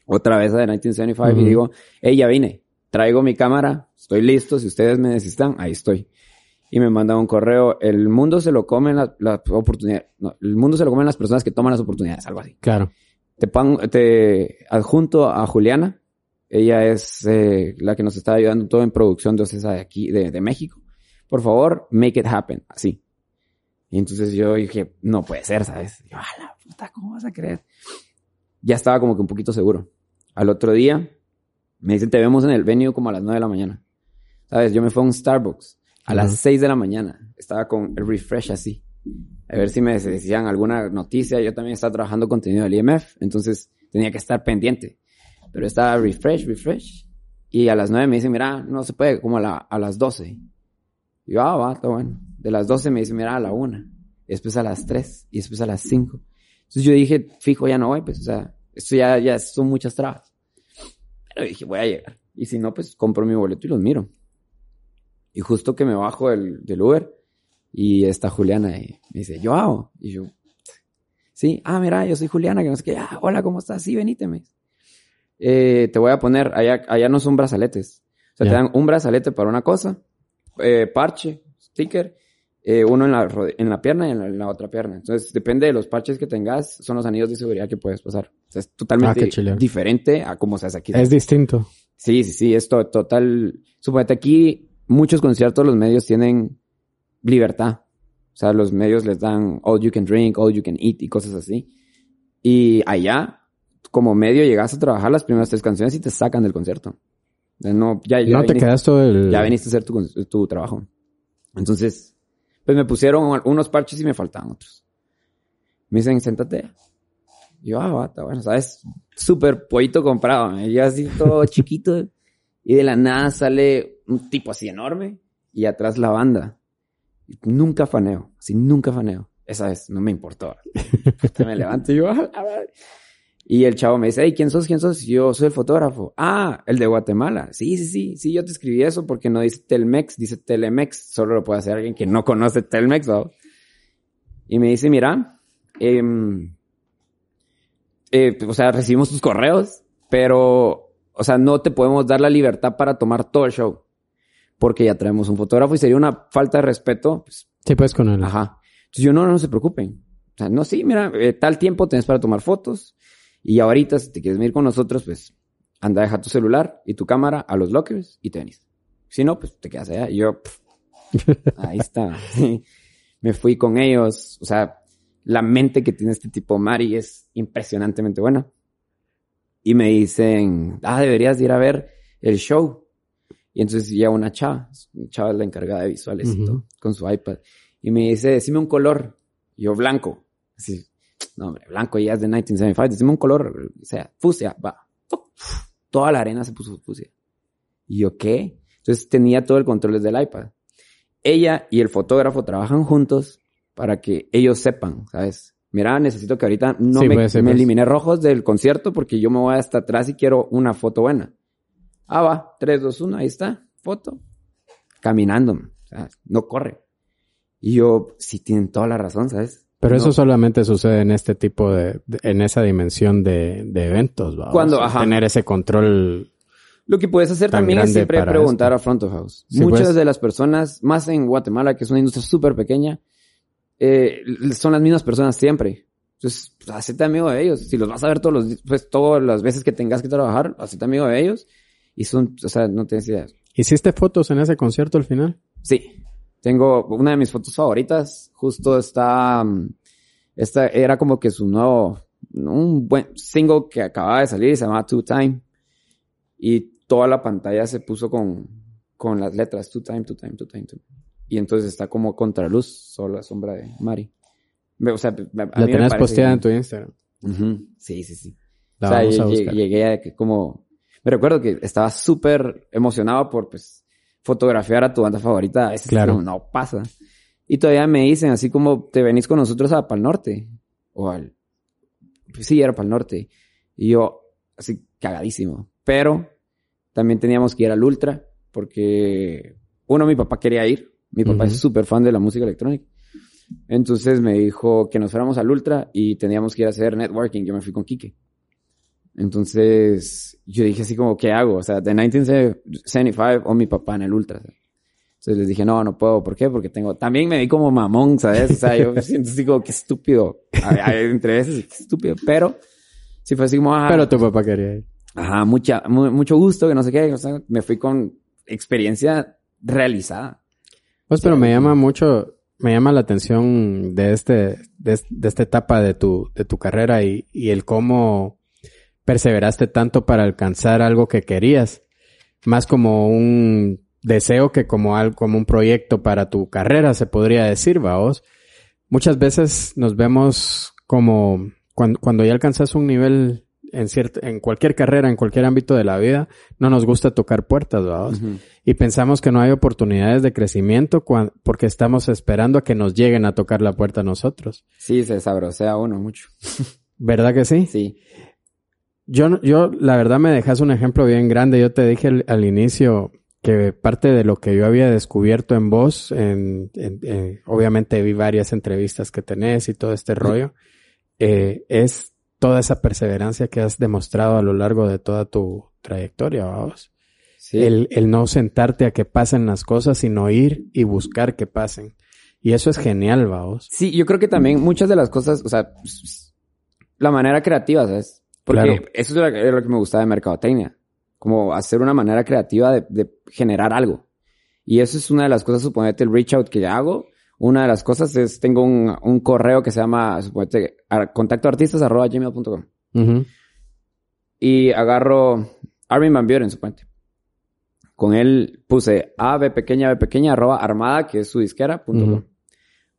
Otra vez a de 1975 Ujú. y digo, hey, ya vine. Traigo mi cámara, estoy listo. Si ustedes me necesitan, ahí estoy. Y me manda un correo. El mundo se lo comen las oportunidades. No, el mundo se lo comen las personas que toman las oportunidades, algo así. Claro. Te, pon- te adjunto a Juliana. Ella es eh, la que nos está ayudando todo en producción de OCESA de aquí, de, de México. Por favor, make it happen. Así. Y entonces yo dije, no puede ser, ¿sabes? Yo, a la puta, ¿cómo vas a creer? Ya estaba como que un poquito seguro. Al otro día, me dicen, te vemos en el venue como a las 9 de la mañana. ¿Sabes? Yo me fui a un Starbucks a Ajá. las 6 de la mañana. Estaba con el refresh así. A ver si me decían alguna noticia. Yo también estaba trabajando contenido del IMF, entonces tenía que estar pendiente. Pero estaba refresh, refresh. Y a las 9 me dicen, mira, no se puede, como a, la- a las 12. Y yo, ah, va, está bueno. De las 12 me dicen, mira, a la 1. Y después a las 3. Y después a las 5. Entonces yo dije, fijo, ya no voy, pues, o sea, esto ya, ya son muchas trabas. Pero dije, voy a llegar. Y si no, pues compro mi boleto y los miro. Y justo que me bajo del, del Uber y está Juliana y me dice, yo hago. Y yo, sí, ah, mira, yo soy Juliana, que no sé qué, ah, hola, ¿cómo estás? Sí, venite, me dice. Eh, te voy a poner, allá, allá no son brazaletes. O sea, te dan un brazalete para una cosa, eh, parche, sticker, eh, uno en la, en la pierna y en la, en la otra pierna. Entonces, depende de los parches que tengas, son los anillos de seguridad que puedes pasar. O sea, es Ah, totalmente chilero. diferente a cómo se hace aquí. Es distinto. Sí, sí, sí, es to- total. Suponete aquí, muchos conciertos, los medios tienen libertad. O sea, los medios les dan all you can drink, all you can eat y cosas así. Y allá, como medio, llegas a trabajar las primeras tres canciones y te sacan del concierto. No, ya, ya no te viniste- quedas todo el... ya viniste a hacer tu, tu trabajo. Entonces, pues me pusieron unos parches y me faltaban otros. Me dicen, siéntate. Y yo, ah, está bueno, ¿sabes? Súper pollito comprado. ¿eh? Yo así todo chiquito. Y de la nada sale un tipo así enorme. Y atrás la banda. Nunca faneo. Así, nunca faneo. Esa vez no me importó. me levanto y yo, "Ah, la madre". Y el chavo me dice, hey, ¿quién sos? ¿Quién sos? Yo soy el fotógrafo. Ah, el de Guatemala. Sí, sí, sí. Sí, yo te escribí eso porque no dice Telmex, dice Telemex. Solo lo puede hacer alguien que no conoce Telmex, ¿no? Y me dice, mira, em, eh, o sea, recibimos tus correos, pero, o sea, no te podemos dar la libertad para tomar todo el show. Porque ya traemos un fotógrafo y sería una falta de respeto, pues, Sí, pues con el... Ajá. Entonces yo, no, no se preocupen. O sea, no, sí, mira, eh, tal tiempo tenés para tomar fotos. Y ahorita, si te quieres venir con nosotros, pues, anda, deja tu celular y tu cámara a los lockers y te venís. Si no, pues, te quedas allá. Y yo, pff, ahí está. Me fui con ellos. O sea, la mente que tiene este tipo Mari es impresionantemente buena. Y me dicen, ah, deberías de ir a ver el show. Y entonces ya una chava, chava es la encargada de visuales y Ujú. todo, con su iPad. Y me dice, decime un color. Y yo, blanco. Así, no, hombre, blanco ya es de 1975. Decime un color, o sea, fucsia, va. Toda la arena se puso fucsia. Y yo, ¿qué? Entonces tenía todo el control desde el iPad. Ella y el fotógrafo trabajan juntos para que ellos sepan, ¿sabes? Mira, necesito que ahorita no Sí, me, pues, me pues. elimine rojos del concierto porque yo me voy hasta atrás y quiero una foto buena. Ah, va, 3, 2, 1, ahí está, foto. Caminando, o sea, no corre. Y yo, sí tienen toda la razón, ¿sabes? Pero No. eso solamente sucede en este tipo de, de- en esa dimensión de, de eventos, ¿va? Cuando, O sea, ajá. Tener ese control. Lo que puedes hacer también es siempre preguntar esto. a front of house. Sí, Muchas pues. de las personas, más en Guatemala, que es una industria súper pequeña, eh, son las mismas personas siempre. Entonces, pues, hacete amigo de ellos. Si los vas a ver todos los, pues, todas las veces que tengas que trabajar, hacete amigo de ellos. Y son, o sea, no tienes idea. ¿Hiciste fotos en ese concierto al final? Sí. Tengo una de mis fotos favoritas. Justo está, mm, Esta era como que su nuevo, un buen single que acababa de salir, se llamaba Two Time. Y toda la pantalla se puso con, con las letras Two Time, Two Time, Two Time, Two Time. Y entonces está como contraluz, solo la sombra de Mari. O sea, La tenés posteada en tu Instagram. Ujú. Sí, sí, sí. La o sea, vamos a lle- buscar. llegué a que como... Me recuerdo que estaba súper emocionado por, pues, fotografiar a tu banda favorita. A veces Claro. no, pasa. Y todavía me dicen, así como, te venís con nosotros a Pal Norte. O al... pues sí, era Pal Norte. Y yo, así, cagadísimo. Pero también teníamos que ir al Ultra, porque, uno, mi papá quería ir. Mi papá Ujú. es súper fan de la música electrónica. Entonces me dijo que nos fuéramos al Ultra y teníamos que ir a hacer networking. Yo me fui con Quique. Entonces yo dije así como, ¿qué hago? O sea, de 1975 o mi papá en el Ultra. Entonces les dije, no, no puedo. ¿Por qué? Porque tengo... También me vi como mamón, ¿sabes? O sea, yo me siento así como, qué estúpido. A- a- Entre veces, qué estúpido. Pero sí fue así como, ah, Pero tu papá quería ir. Ajá, mucha, mu- mucho gusto, que no sé qué. O sea, me fui con experiencia realizada. Pues, pero me llama mucho, me llama la atención de este, de, de esta etapa de tu, de tu carrera y, y el cómo perseveraste tanto para alcanzar algo que querías. Más como un deseo que como algo, como un proyecto para tu carrera, se podría decir, vaos. Muchas veces nos vemos como cuando, cuando ya alcanzas un nivel en en cualquier carrera, en cualquier ámbito de la vida, no nos gusta tocar puertas, vaos. Y pensamos que no hay oportunidades de crecimiento porque estamos esperando a que nos lleguen a tocar la puerta a nosotros. Sí, se sabrosea uno mucho. ¿Verdad que sí? Sí. Yo, yo, la verdad me dejas un ejemplo bien grande. Yo te dije al, al inicio que parte de lo que yo había descubierto en vos, en, en- en- obviamente vi varias entrevistas que tenés y todo este rollo, eh, es toda esa perseverancia que has demostrado a lo largo de toda tu trayectoria, vamos. Sí. El, el no sentarte a que pasen las cosas, sino ir y buscar que pasen. Y eso es genial, vamos. Sí, yo creo que también muchas de las cosas, o sea, la manera creativa, ¿sabes? Porque Claro. eso es lo, que- es lo que me gusta de mercadotecnia. Como hacer una manera creativa de, de generar algo. Y eso es una de las cosas, suponete, el reach out que hago. Una de las cosas es, tengo un, un correo que se llama, suponete, ar- contactoartistas.gmail.com. Ujú. Y agarro Armin Van Buren, suponete. Con él puse A, B pequeña, B pequeña, arroba armada, que es su disquera, punto Ujú. com.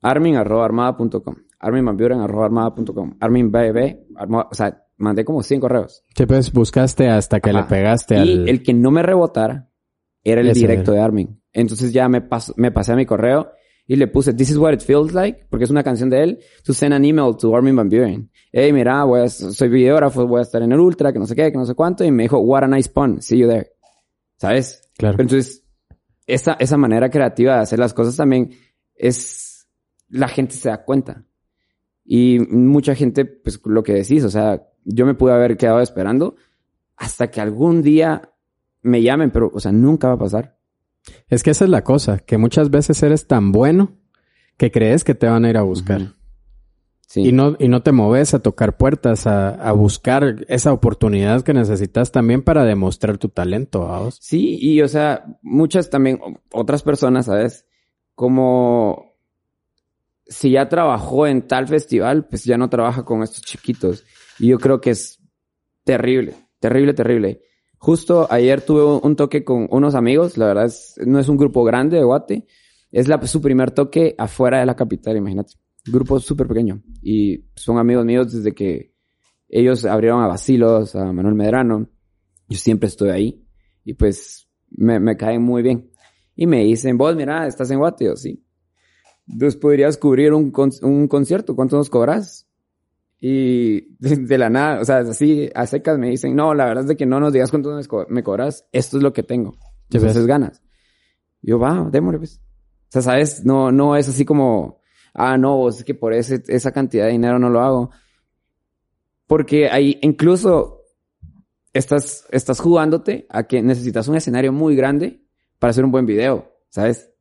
Armin, arroba armada, punto com. Armin Van Buren, arroba armada, punto com. Armin BB, o sea, mandé como 100 correos. Sí, pues buscaste hasta que Ajá. le pegaste Y al... el que no me rebotara era el Ese directo de Armin. Entonces ya me, paso- me pasé a mi correo y le puse This is what it feels like, porque es una canción de él, to send an email to Armin Van Buren. Hey, mira, voy a- soy videógrafo, voy a estar en el Ultra, que no sé qué, que no sé cuánto, y me dijo, what a nice pun, see you there. ¿Sabes? Claro. Pero entonces, esa, esa manera creativa de hacer las cosas también es, la gente se da cuenta. Y mucha gente, pues lo que decís, o sea, yo me pude haber quedado esperando hasta que algún día me llamen, pero, o sea, nunca va a pasar. Es que esa es la cosa, que muchas veces eres tan bueno que crees que te van a ir a buscar. Sí. Y no, y no te moves a tocar puertas, a, a buscar esa oportunidad que necesitas también para demostrar tu talento, vamos. Sí, y o sea, muchas también, otras personas, ¿sabes? Como si ya trabajó en tal festival, pues ya no trabaja con estos chiquitos. Y yo creo que es terrible, terrible, terrible. Justo ayer tuve un- toque con unos amigos, la verdad es, no es un grupo grande de Guate, es su primer toque afuera de la capital, imagínate. Grupo súper pequeño. Y son amigos míos desde que ellos abrieron a Basilos, a Manuel Medrano. Yo siempre estoy ahí. Y pues me, me caen muy bien. Y me dicen, vos, mira, estás en Guate. Yo, sí. Entonces podrías cubrir un, con- un concierto. ¿Cuánto nos cobras? Y de, de la nada, o sea, así a secas me dicen, no, la verdad es de que no nos digas cuánto me, co- me cobras. Esto es lo que tengo. Ves. Entonces ganas. Yo, va, démosle pues. O sea, ¿sabes? No, no es así como, ah, no, es que por ese, esa cantidad de dinero no lo hago. Porque ahí incluso estás, estás jugándote a que necesitas un escenario muy grande para hacer un buen video, ¿sabes?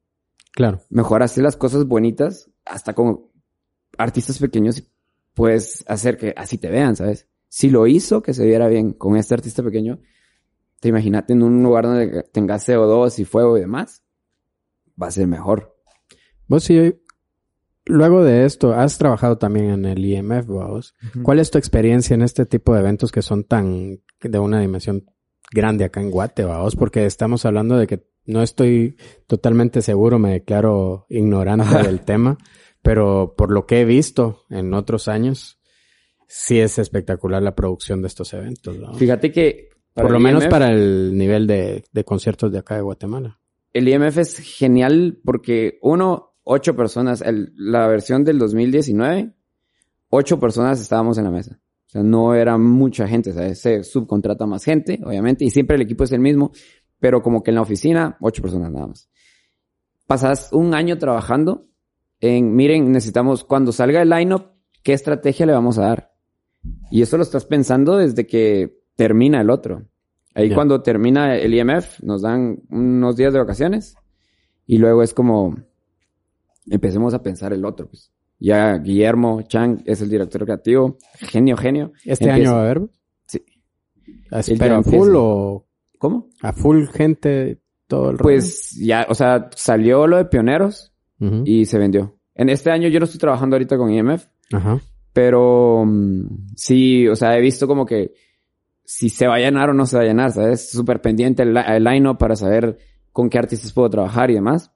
Claro. Mejor hacer las cosas bonitas hasta con artistas pequeños puedes hacer que así te vean, ¿sabes? Si lo hizo, que se viera bien con este artista pequeño, te imagínate en un lugar donde tengas CO2 y fuego y demás, va a ser mejor. Vos sí, luego de esto, has trabajado también en el IMF, vos. ¿Cuál es tu experiencia en este tipo de eventos que son tan de una dimensión grande acá en Guate? Porque estamos hablando de que no estoy totalmente seguro, me declaro ignorante del tema, pero por lo que he visto en otros años, sí es espectacular la producción de estos eventos. ¿no? Fíjate que... Por lo menos para el nivel de, de conciertos de acá de Guatemala. El IMF es genial porque uno, ocho personas, el, la versión del 2019, ocho personas estábamos en la mesa. Sea, no era mucha gente, o sea, se subcontrata más gente, obviamente, y siempre el equipo es el mismo, pero como que en la oficina, ocho personas nada más. Pasas un año trabajando en, miren, necesitamos, cuando salga el lineup, ¿qué estrategia le vamos a dar? Y eso lo estás pensando desde que termina el otro. Ahí cuando termina el IMF, nos dan unos días de vacaciones y luego es como empecemos a pensar el otro. Pues. Ya Guillermo Chang es el director creativo, genio, genio. ¿Este Empieza- año va a haber? Sí. Él ¿Pero a full o ¿Cómo? a full gente todo el? Pues ya, o sea, salió lo de pioneros y se vendió. En este año yo no estoy trabajando ahorita con IMF, Ajá. pero mm, sí, o sea, he visto como que si se va a llenar o no se va a llenar, ¿sabes? Súper pendiente el, el line-up para saber con qué artistas puedo trabajar y demás.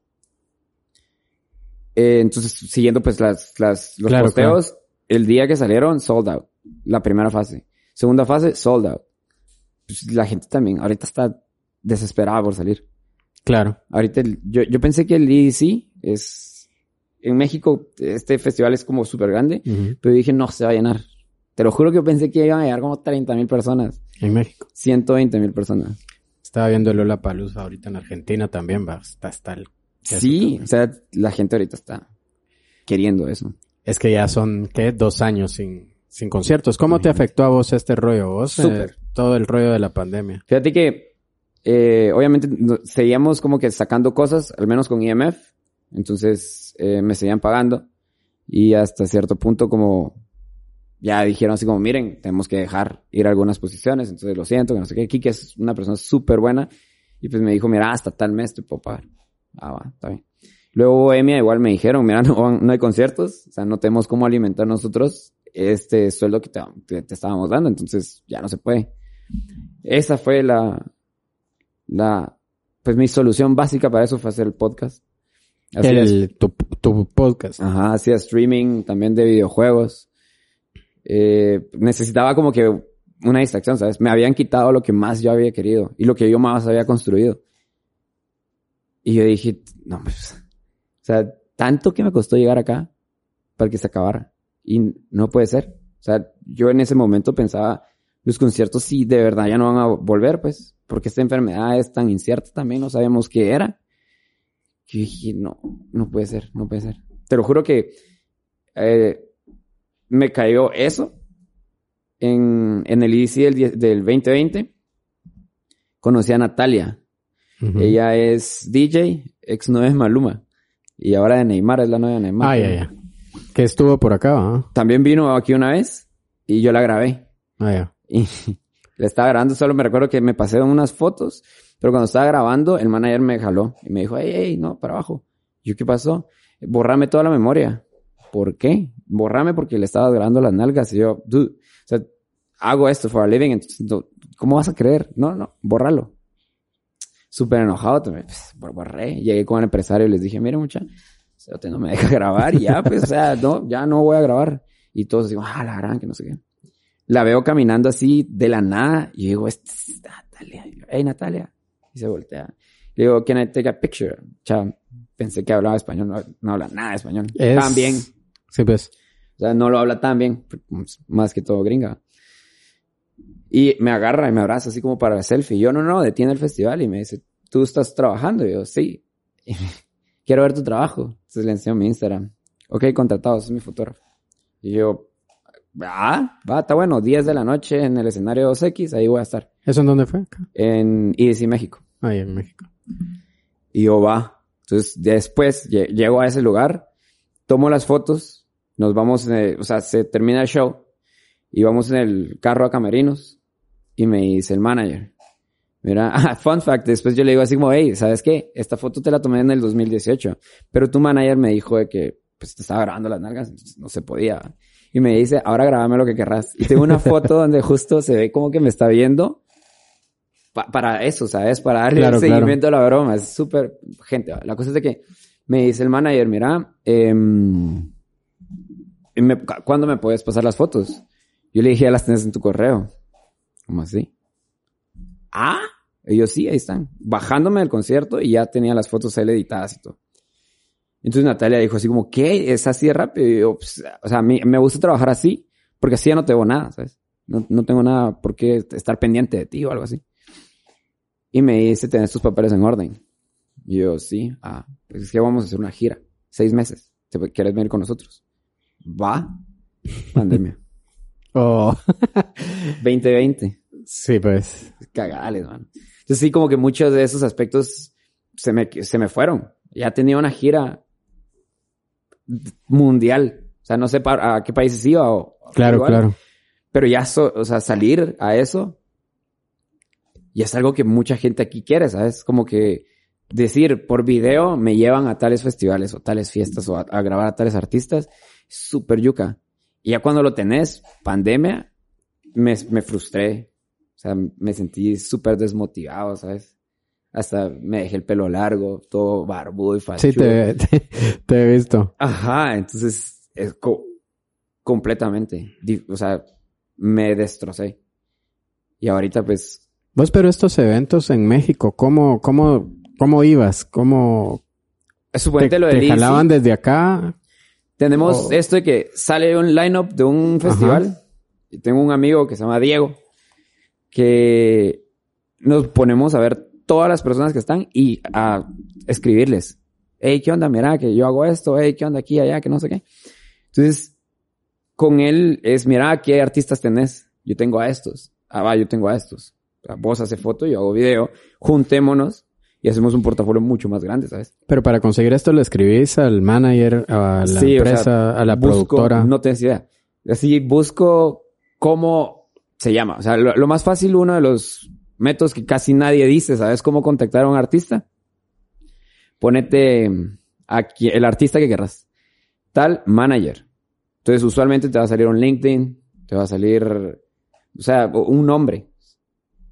Eh, entonces, siguiendo pues las, las, los Claro, posteos, el día que salieron, sold out. La primera fase. Segunda fase, sold out. Pues, la gente también, ahorita está desesperada por salir. Claro. Ahorita, el- yo, yo pensé que el EDC es, en México, este festival es como súper grande, pero dije, no, se va a llenar. Te lo juro que yo pensé que iban a llegar como 30 mil personas, En México. 120 mil personas. Estaba viendo Lola Palusa ahorita en Argentina también, va. Está, el- ya Sí, o sea, la gente ahorita está queriendo eso. Es que ya son, ¿qué? Dos años sin, sin conciertos. ¿Cómo te Imagínate. afectó a vos este rollo? Vos, eh, todo el rollo de la pandemia. Fíjate que, eh, obviamente, no- seguíamos como que sacando cosas, al menos con IMF. Entonces, eh, me seguían pagando. Y hasta cierto punto, como, ya dijeron así como, miren, tenemos que dejar ir a algunas posiciones. Entonces, lo siento, que no sé qué. Kike es una persona súper buena. Y pues me dijo, mira, hasta tal mes te puedo pagar. Ah, va, está bien. Luego Bohemia igual me dijeron, mira, no, no hay conciertos, o sea, no tenemos cómo alimentar nosotros este sueldo que te, te- te estábamos dando, entonces ya no se puede. Esa fue la, la, pues mi solución básica para eso fue hacer el podcast. Hacía, El, tu, tu podcast. ajá, hacía streaming también de videojuegos. Eh, necesitaba como que una distracción, ¿sabes? Me habían quitado lo que más yo había querido y lo que yo más había construido. Y yo dije, no, pues, o sea, tanto que me costó llegar acá para que se acabara. Y no puede ser. O sea, yo en ese momento pensaba, los conciertos sí de verdad ya no van a volver, pues, porque esta enfermedad es tan incierta también, no sabemos qué era. Yo dije, no, no puede ser, no puede ser. Te lo juro que eh, me cayó eso en, en el EDC del, del 2020. Conocí a Natalia. Ella es DJ, ex novia de Maluma. Y ahora de Neymar, es la novia de Neymar. Ah, ya, ya. Que estuvo por acá. También vino aquí una vez y yo la grabé. Ah, ya. Y le estaba grabando, solo me recuerdo que me pasé unas fotos, pero cuando estaba grabando, el manager me jaló y me dijo, hey, hey, no, para abajo. Yo, ¿qué pasó? Borrame toda la memoria. ¿Por qué? Borrame porque le estaba grabando las nalgas. Y yo, dude, o sea, hago esto for a living, entonces, no, ¿cómo vas a creer? No, no, bórralo. Súper enojado, también, pues, bor- borré. Llegué con el empresario y les dije, mire, mucha, usted no me deja grabar y ya, pues, o sea, no, ya no voy a grabar. Y todos digo, ah, la gran, que no sé qué. La veo caminando así de la nada y digo, "Esta es Natalia. Hey, Natalia. Y se voltea. Le digo, can I take a picture? Chao. Pensé que hablaba español, no, no habla nada de español. Es- Tan bien. Sí, pues. O sea, no lo habla tan bien, más que todo gringa. Y me agarra y me abraza así como para el selfie. Yo, no, no, detiene el festival y me dice, ¿tú estás trabajando? Y yo, sí. Quiero ver tu trabajo. Entonces le enseño mi Instagram. Ok, contratado, es mi fotógrafo. Y yo, ah, va, está bueno, 10 de la noche en el escenario 2X, ahí voy a estar. ¿Eso en dónde fue? En EDC México. Ahí en México. Y yo va. Entonces, después lle- llego a ese lugar, tomo las fotos, nos vamos, eh, o sea, se termina el show y vamos en el carro a Camerinos y me dice el manager. Mira, ah, fun fact, después yo le digo así como, hey, ¿sabes qué? Esta foto te la tomé en el 2018, pero tu manager me dijo de que pues te estaba grabando las nalgas, no se podía. Y me dice, ahora grabame lo que querrás. Y tengo una foto donde justo se ve como que me está viendo para eso, ¿sabes? Para darle Claro, seguimiento a la broma. Es súper gente. La cosa es de que me dice el manager, mira, em, me- ¿cuándo me puedes pasar las fotos? Yo le dije, ya las tienes en tu correo. ¿Cómo así? Ah, y yo sí, ahí están. Bajándome del concierto y ya tenía las fotos él editadas y todo. Entonces Natalia dijo así como, ¿qué? ¿Es así de rápido? Y yo, pues, o sea, a mí me gusta trabajar así, porque así ya no tengo nada, ¿sabes? No, no tengo nada por qué estar pendiente de ti o algo así. Y me dice, ¿tenés tus papeles en orden? Y yo, sí. Ah, pues es que vamos a hacer una gira. Seis meses. ¿Te- ¿Quieres venir con nosotros? Va. Pandemia. Oh, 2020. sí, pues. Cagales, man. Entonces sí, como que muchos de esos aspectos se me, se me fueron. Ya tenía una gira mundial. O sea, no sé pa- a qué países iba o... Claro, igual. claro. Pero ya, so- o sea, salir a eso, y es algo que mucha gente aquí quiere, ¿sabes? Como que decir por video me llevan a tales festivales o tales fiestas o a, a grabar a tales artistas, súper yuca. Y ya cuando lo tenés, pandemia, me, me frustré. O sea, me sentí súper desmotivado, ¿sabes? Hasta me dejé el pelo largo, todo barbudo y fachudo. Sí, te, te, te he visto. Ajá, entonces es co- completamente, o sea, me destrocé. Y ahorita pues, Vos, pero estos eventos en México, ¿cómo, cómo, cómo ibas? ¿Cómo te, lo te del ICI. jalaban desde acá? Tenemos esto de que sale un lineup de un festival. Y tengo un amigo que se llama Diego, que nos ponemos a ver todas las personas que están y a escribirles. Hey, ¿qué onda? Mira, que yo hago esto. Hey, ¿qué onda aquí, allá? Que no sé qué. Entonces, con él es, mira, ¿qué artistas tenés? Yo tengo a estos. Ah, va, yo tengo a estos. O vos haces foto, yo hago video. Juntémonos y hacemos un portafolio mucho más grande, ¿sabes? Pero para conseguir esto le escribís al manager, a la Sí, o empresa, sea, a la busco- productora. No tienes idea. Así busco cómo se llama. O sea, lo, lo más fácil, uno de los métodos que casi nadie dice, ¿sabes cómo contactar a un artista? Ponete aquí el artista que querrás. Tal manager. Entonces, usualmente te va a salir un LinkedIn, te va a salir, o sea, un nombre.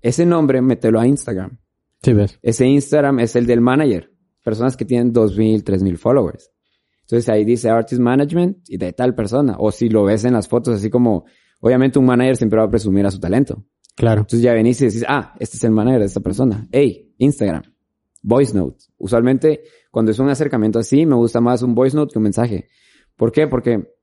Ese nombre, mételo a Instagram. Sí, ves. Ese Instagram es el del manager. Personas que tienen 2.000, 3.000 followers. Entonces ahí dice Artist Management y de tal persona. O si lo ves en las fotos, así como, obviamente un manager siempre va a presumir a su talento. Claro. Entonces ya venís y decís, ah, este es el manager de esta persona. Hey, Instagram. Voice note. Usualmente cuando es un acercamiento así, me gusta más un voice note que un mensaje. ¿Por qué? Porque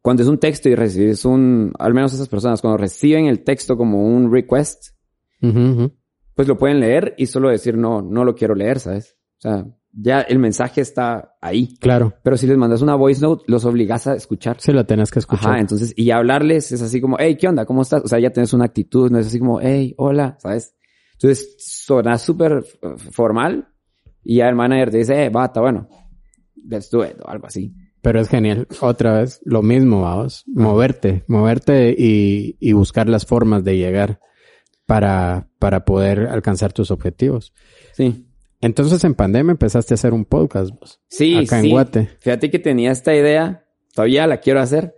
cuando es un texto y recibes un, al menos esas personas, cuando reciben el texto como un request, pues lo pueden leer y solo decir, no, no lo quiero leer, ¿sabes? O sea, ya el mensaje está ahí. Claro. Pero si les mandas una voice note, los obligas a escuchar. Sí, la tenés que escuchar. Ajá, entonces, y hablarles es así como, hey, ¿qué onda? ¿Cómo estás? O sea, ya tienes una actitud, no es así como, hey, hola, ¿sabes? Entonces, suena súper formal y ya el manager te dice, eh, bata, bueno, let's do it, o algo así. Pero es genial. Otra vez, lo mismo, vamos. Moverte, moverte y, y buscar las formas de llegar para, para poder alcanzar tus objetivos. Sí. Entonces, en pandemia empezaste a hacer un podcast, vos. Sí, Acá sí. en Guate. Fíjate que tenía esta idea, todavía la quiero hacer,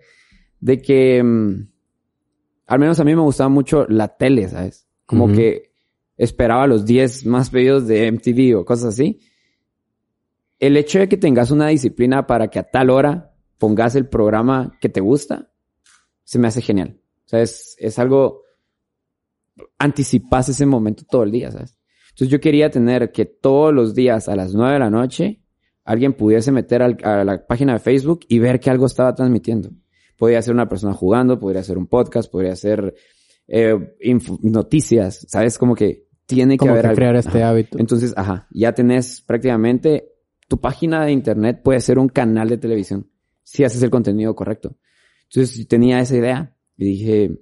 de que mm, al menos a mí me gustaba mucho la tele, ¿sabes? Como que esperaba los 10 más pedidos de MTV o cosas así. El hecho de que tengas una disciplina para que a tal hora pongas el programa que te gusta, se me hace genial. O sea, es, es algo, anticipas ese momento todo el día, ¿sabes? Entonces yo quería tener que todos los días a las 9 de la noche alguien pudiese meter al- a la página de Facebook y ver que algo estaba transmitiendo. Podría ser una persona jugando, podría ser un podcast, podría ser eh, noticias, ¿sabes? Como que tiene que haber que algo. crear este Ajá. hábito. Entonces, ajá, ya tenés prácticamente tu página de internet puede ser un canal de televisión si haces el contenido correcto. Entonces, tenía esa idea y dije,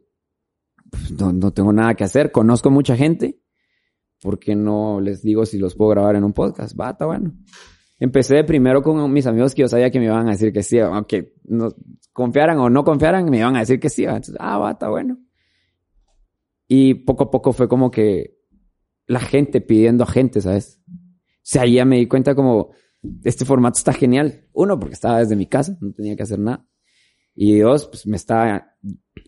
pues, no, no tengo nada que hacer, conozco mucha gente, ¿por qué no les digo si los puedo grabar en un podcast? Va, está bueno. Empecé primero con mis amigos que yo sabía que me iban a decir que sí, aunque no confiaran o no confiaran, me iban a decir que sí. Entonces, ah, va, está bueno. Y poco a poco fue como que la gente pidiendo a gente, ¿sabes? O sea, ahí ya me di cuenta como este formato está genial. Uno, porque estaba desde mi casa, no tenía que hacer nada. Y dos, pues me estaba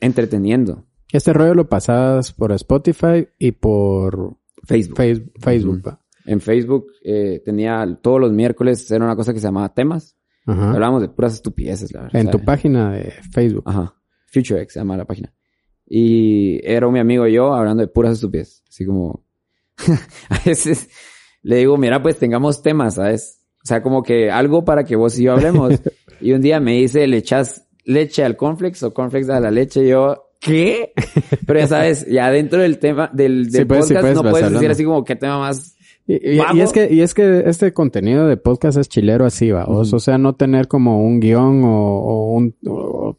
entreteniendo. Este rollo lo pasabas por Spotify y por Facebook. Face- Facebook. Ujú. va. En Facebook eh, tenía todos los miércoles, era una cosa que se llamaba temas. Ajá. Hablábamos de puras estupideces, la verdad. En o tu página de Facebook. Ajá. FutureX se llama la página. Y era mi amigo y yo hablando de puras estupideces. Así como... a veces le digo, mira, pues tengamos temas, ¿sabes? O sea, como que algo para que vos y yo hablemos. y un día me dice, ¿le echas leche al cornflakes o cornflakes a la leche? Y yo, ¿qué? Pero ya sabes, ya dentro del tema del, del Sí, pues, sí, podcast pues, no puedes decir así como, ¿qué tema más? Y, y- y Vamos. es que, y es que este contenido de podcast es chilero así, va. O- sea, no tener como un guion o, o un... O,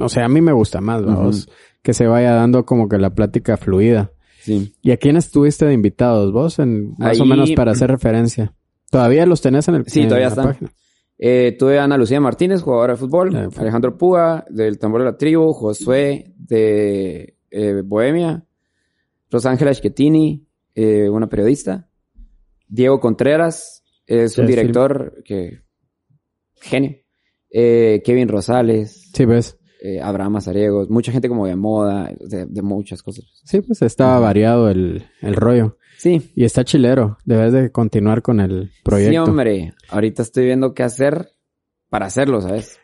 o sea, a mí me gusta más, va. Ujú. Os- Que se vaya dando como que la plática fluida. Sí. ¿Y a quiénes estuviste de invitados vos? En, más o menos para hacer referencia. ¿Todavía los tenés en el Sí, en todavía la están. página? Eh, tuve a Ana Lucía Martínez, jugadora de fútbol. Alejandro Púa, del Tambor de la Tribu. Josué, de eh, Bohemia. Rosángela Schettini, eh, una periodista. Diego Contreras, es un sí. director que... Genio. Kevin Rosales, Sí, ves. eh, Abraham Mazariegos, mucha gente como de moda, de, de muchas cosas. Sí, pues estaba variado el, el rollo. Sí, Y está chilero. Debes de continuar con el proyecto. sí, hombre. Ahorita estoy viendo qué hacer para hacerlo, ¿sabes?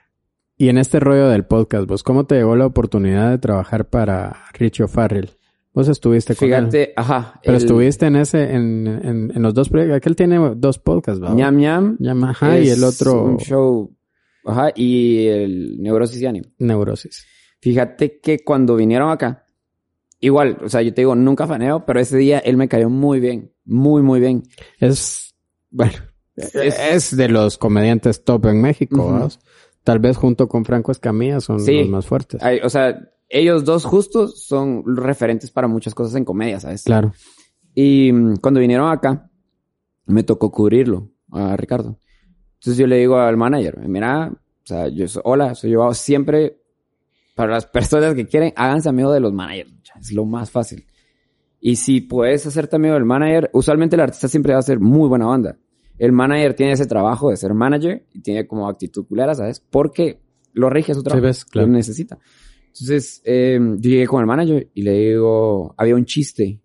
Y en este rollo del podcast, vos, ¿cómo te llegó la oportunidad de trabajar para Richie O'Farrell? Vos estuviste con él. Fíjate, ajá. Pero el estuviste en ese, en, en, en los dos proyectos. Aquel tiene dos podcasts, ¿va? ñam ñam. Llama, ajá, y el otro, Un show. Ajá, y el Neurosis y Ánimo. Neurosis. Fíjate que cuando vinieron acá, igual, o sea, yo te digo, nunca faneo, pero ese día él me cayó muy bien. Muy, muy bien. Es, bueno, es, Es- de los comediantes top en México, Ujú. ¿va? Tal vez junto con Franco Escamilla son Sí. los más fuertes. O sea, ellos dos justos son referentes para muchas cosas en comedia, ¿sabes? Claro. Y mm, cuando vinieron acá, me tocó cubrirlo a Ricardo. Entonces yo le digo al manager, mira, o sea, yo hola, soy yo siempre, para las personas que quieren, háganse amigo de los managers. Es lo más fácil. Y si puedes hacerte amigo del manager, usualmente el artista siempre va a ser muy buena banda. El manager tiene ese trabajo de ser manager y tiene como actitud culera, ¿sabes? Porque lo rige su trabajo. ves, claro. Lo necesita. Entonces, eh, yo llegué con el manager y le digo, había un chiste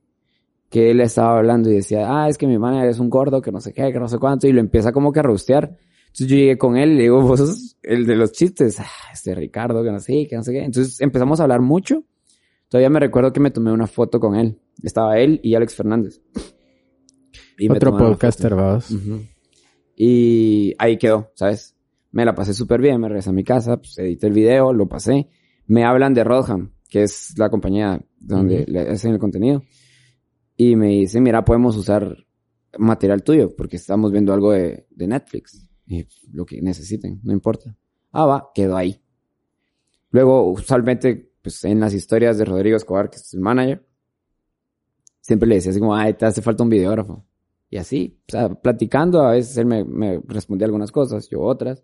que él estaba hablando y decía, ah, es que mi manager es un gordo, que no sé qué, que no sé cuánto, y lo empieza como que a rostear. Entonces yo llegué con él y le digo, vos sos el de los chistes, ah, este Ricardo, que no sé, que no sé qué. Entonces empezamos a hablar mucho. Todavía me recuerdo que me tomé una foto con él. Estaba él y Alex Fernández. Y Otro podcaster, vamos. Y ahí quedó, ¿sabes? Me la pasé súper bien, me regresé a mi casa, pues edité el video, lo pasé. Me hablan de Rodham, que es la compañía donde le hacen el contenido. Y me dicen, mira, podemos usar material tuyo, porque estamos viendo algo de, de Netflix. Lo que necesiten, no importa. Ah, va, quedó ahí. Luego, usualmente, pues en las historias de Rodrigo Escobar, que es el manager, siempre le decía así como, ay, te hace falta un videógrafo. Y así, o sea, platicando, a veces él me, me respondía algunas cosas, yo otras.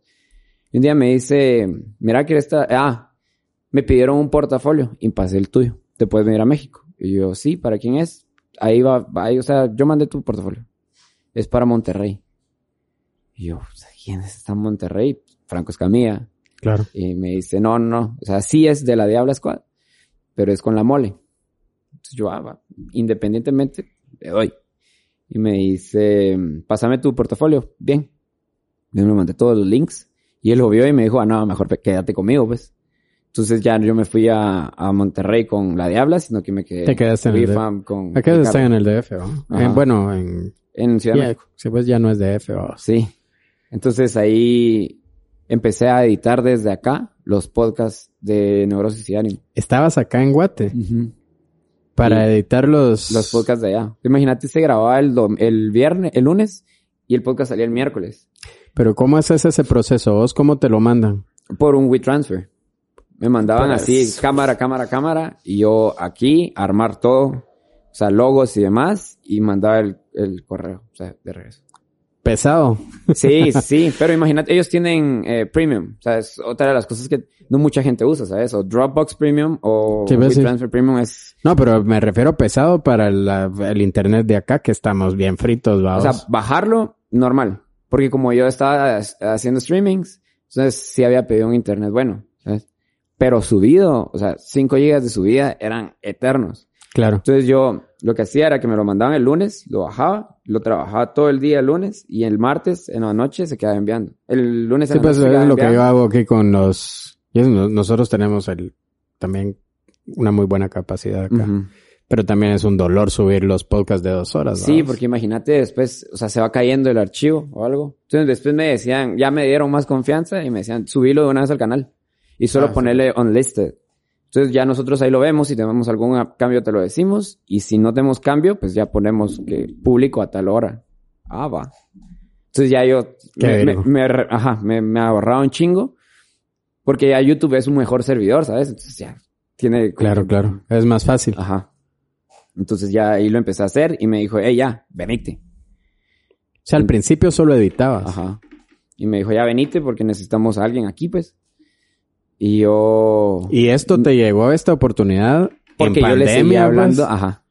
Y un día me dice, mira que esta, ah, me pidieron un portafolio y pasé el tuyo. ¿Te puedes venir a México? Y yo, sí, ¿para quién es? Ahí va, ahí, o sea, yo mandé tu portafolio. Es para Monterrey. Y yo, ¿quién es está en Monterrey? Franco Escamilla. Claro. Y me dice, no, no, no. O sea, sí es de la Diabla Squad, pero es con la mole. Entonces yo, ah, va. independientemente, le doy. Y me dice, pásame tu portafolio. Bien. Yo me mandé todos los links. Y él lo vio y me dijo, ah, no, mejor quédate conmigo, pues. Entonces ya yo me fui a, a Monterrey con la Diabla, sino que me quedé Te quedaste en el Rifam con Acá están en el DF. Ajá. En- bueno, en... en Ciudad de México. sí, pues ya no es DF, ¿va? Sí. Entonces ahí empecé a editar desde acá los podcasts de Neurosis y Ánimo. Estabas acá en Guate para editar los... Los podcasts de allá. Imagínate, se grababa el, dom- el viernes, el lunes, y el podcast salía el miércoles. Pero ¿cómo haces ese proceso? ¿Vos cómo te lo mandan? Por un WeTransfer. Me mandaban Pues- así, cámara, cámara, cámara, y yo aquí, armar todo, o sea, logos y demás, y mandaba el, el correo, o sea, de regreso. Pesado. Sí, sí, pero imagínate, ellos tienen eh, Premium, o sea, es otra de las cosas que no mucha gente usa, ¿sabes? O Dropbox Premium o Sí, pues, sí. WeTransfer Premium es, No, pero me refiero pesado para la- el internet de acá, que estamos bien fritos, o vamos. sea, bajarlo, normal, Porque como yo estaba haciendo streamings, entonces sí había pedido un internet bueno, ¿sabes? Pero subido, o sea, 5 gigas de subida eran eternos. Claro. Entonces yo lo que hacía era que me lo mandaban el lunes, lo bajaba, lo trabajaba todo el día el lunes y el martes en la noche se quedaba enviando. El lunes en Sí, la pues noche es lo que yo hago aquí con los... Nosotros tenemos el también una muy buena capacidad acá. Pero también es un dolor subir los podcasts de dos horas. Sí, porque imagínate después, o sea, se va cayendo el archivo o algo. Entonces después me decían, ya me dieron más confianza y me decían, subilo de una vez al canal y solo Ah, sí. ponerle unlisted. Entonces ya nosotros ahí lo vemos, si tenemos algún cambio te lo decimos y si no tenemos cambio, pues ya ponemos que público a tal hora. Ah, va. Entonces ya yo me, me, me ajá, me, ahorraba un chingo porque ya YouTube es un mejor servidor, ¿sabes? Entonces ya tiene... Claro, que- claro. Es más fácil. Ajá. Entonces ya ahí lo empecé a hacer y me dijo, hey, ya, venite. O sea, al principio solo editabas. Ajá. Y me dijo, ya venite porque necesitamos a alguien aquí, pues. Y yo... Y esto te llegó esta oportunidad porque en yo le seguía pandemia, hablando, pues, ajá.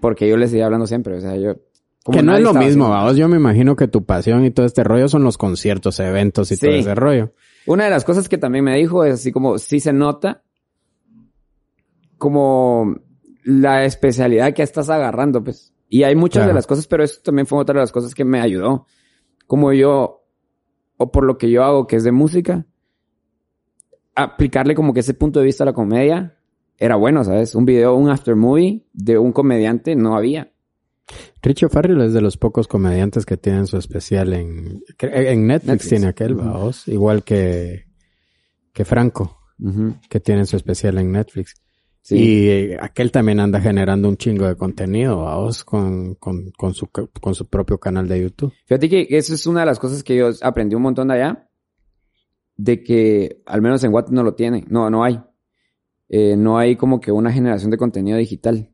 Porque yo le seguía hablando siempre, o sea, yo... como que no es lo mismo, vamos. Yo me imagino que tu pasión y todo este rollo son los conciertos, eventos y Sí. todo ese rollo. Una de las cosas que también me dijo es así como, sí se nota como la especialidad que estás agarrando, pues. Y hay muchas Claro. de las cosas, pero eso también fue otra de las cosas que me ayudó. Como yo, o por lo que yo hago, que es de música, aplicarle como que ese punto de vista a la comedia era bueno, ¿sabes? Un video, un after movie de un comediante no había. Richo Farrell es de los pocos comediantes que tienen su especial en, Netflix, Netflix. tiene aquel, Ujú. vamos. Igual que, que Franco, que tienen su especial en Netflix. Sí. Y eh, aquel también anda generando un chingo de contenido, vamos, con, con, con su, con su propio canal de YouTube. Fíjate que eso es una de las cosas que yo aprendí un montón de allá. De que al menos en Watt no lo tiene. No, no hay. Eh, no hay como que una generación de contenido digital.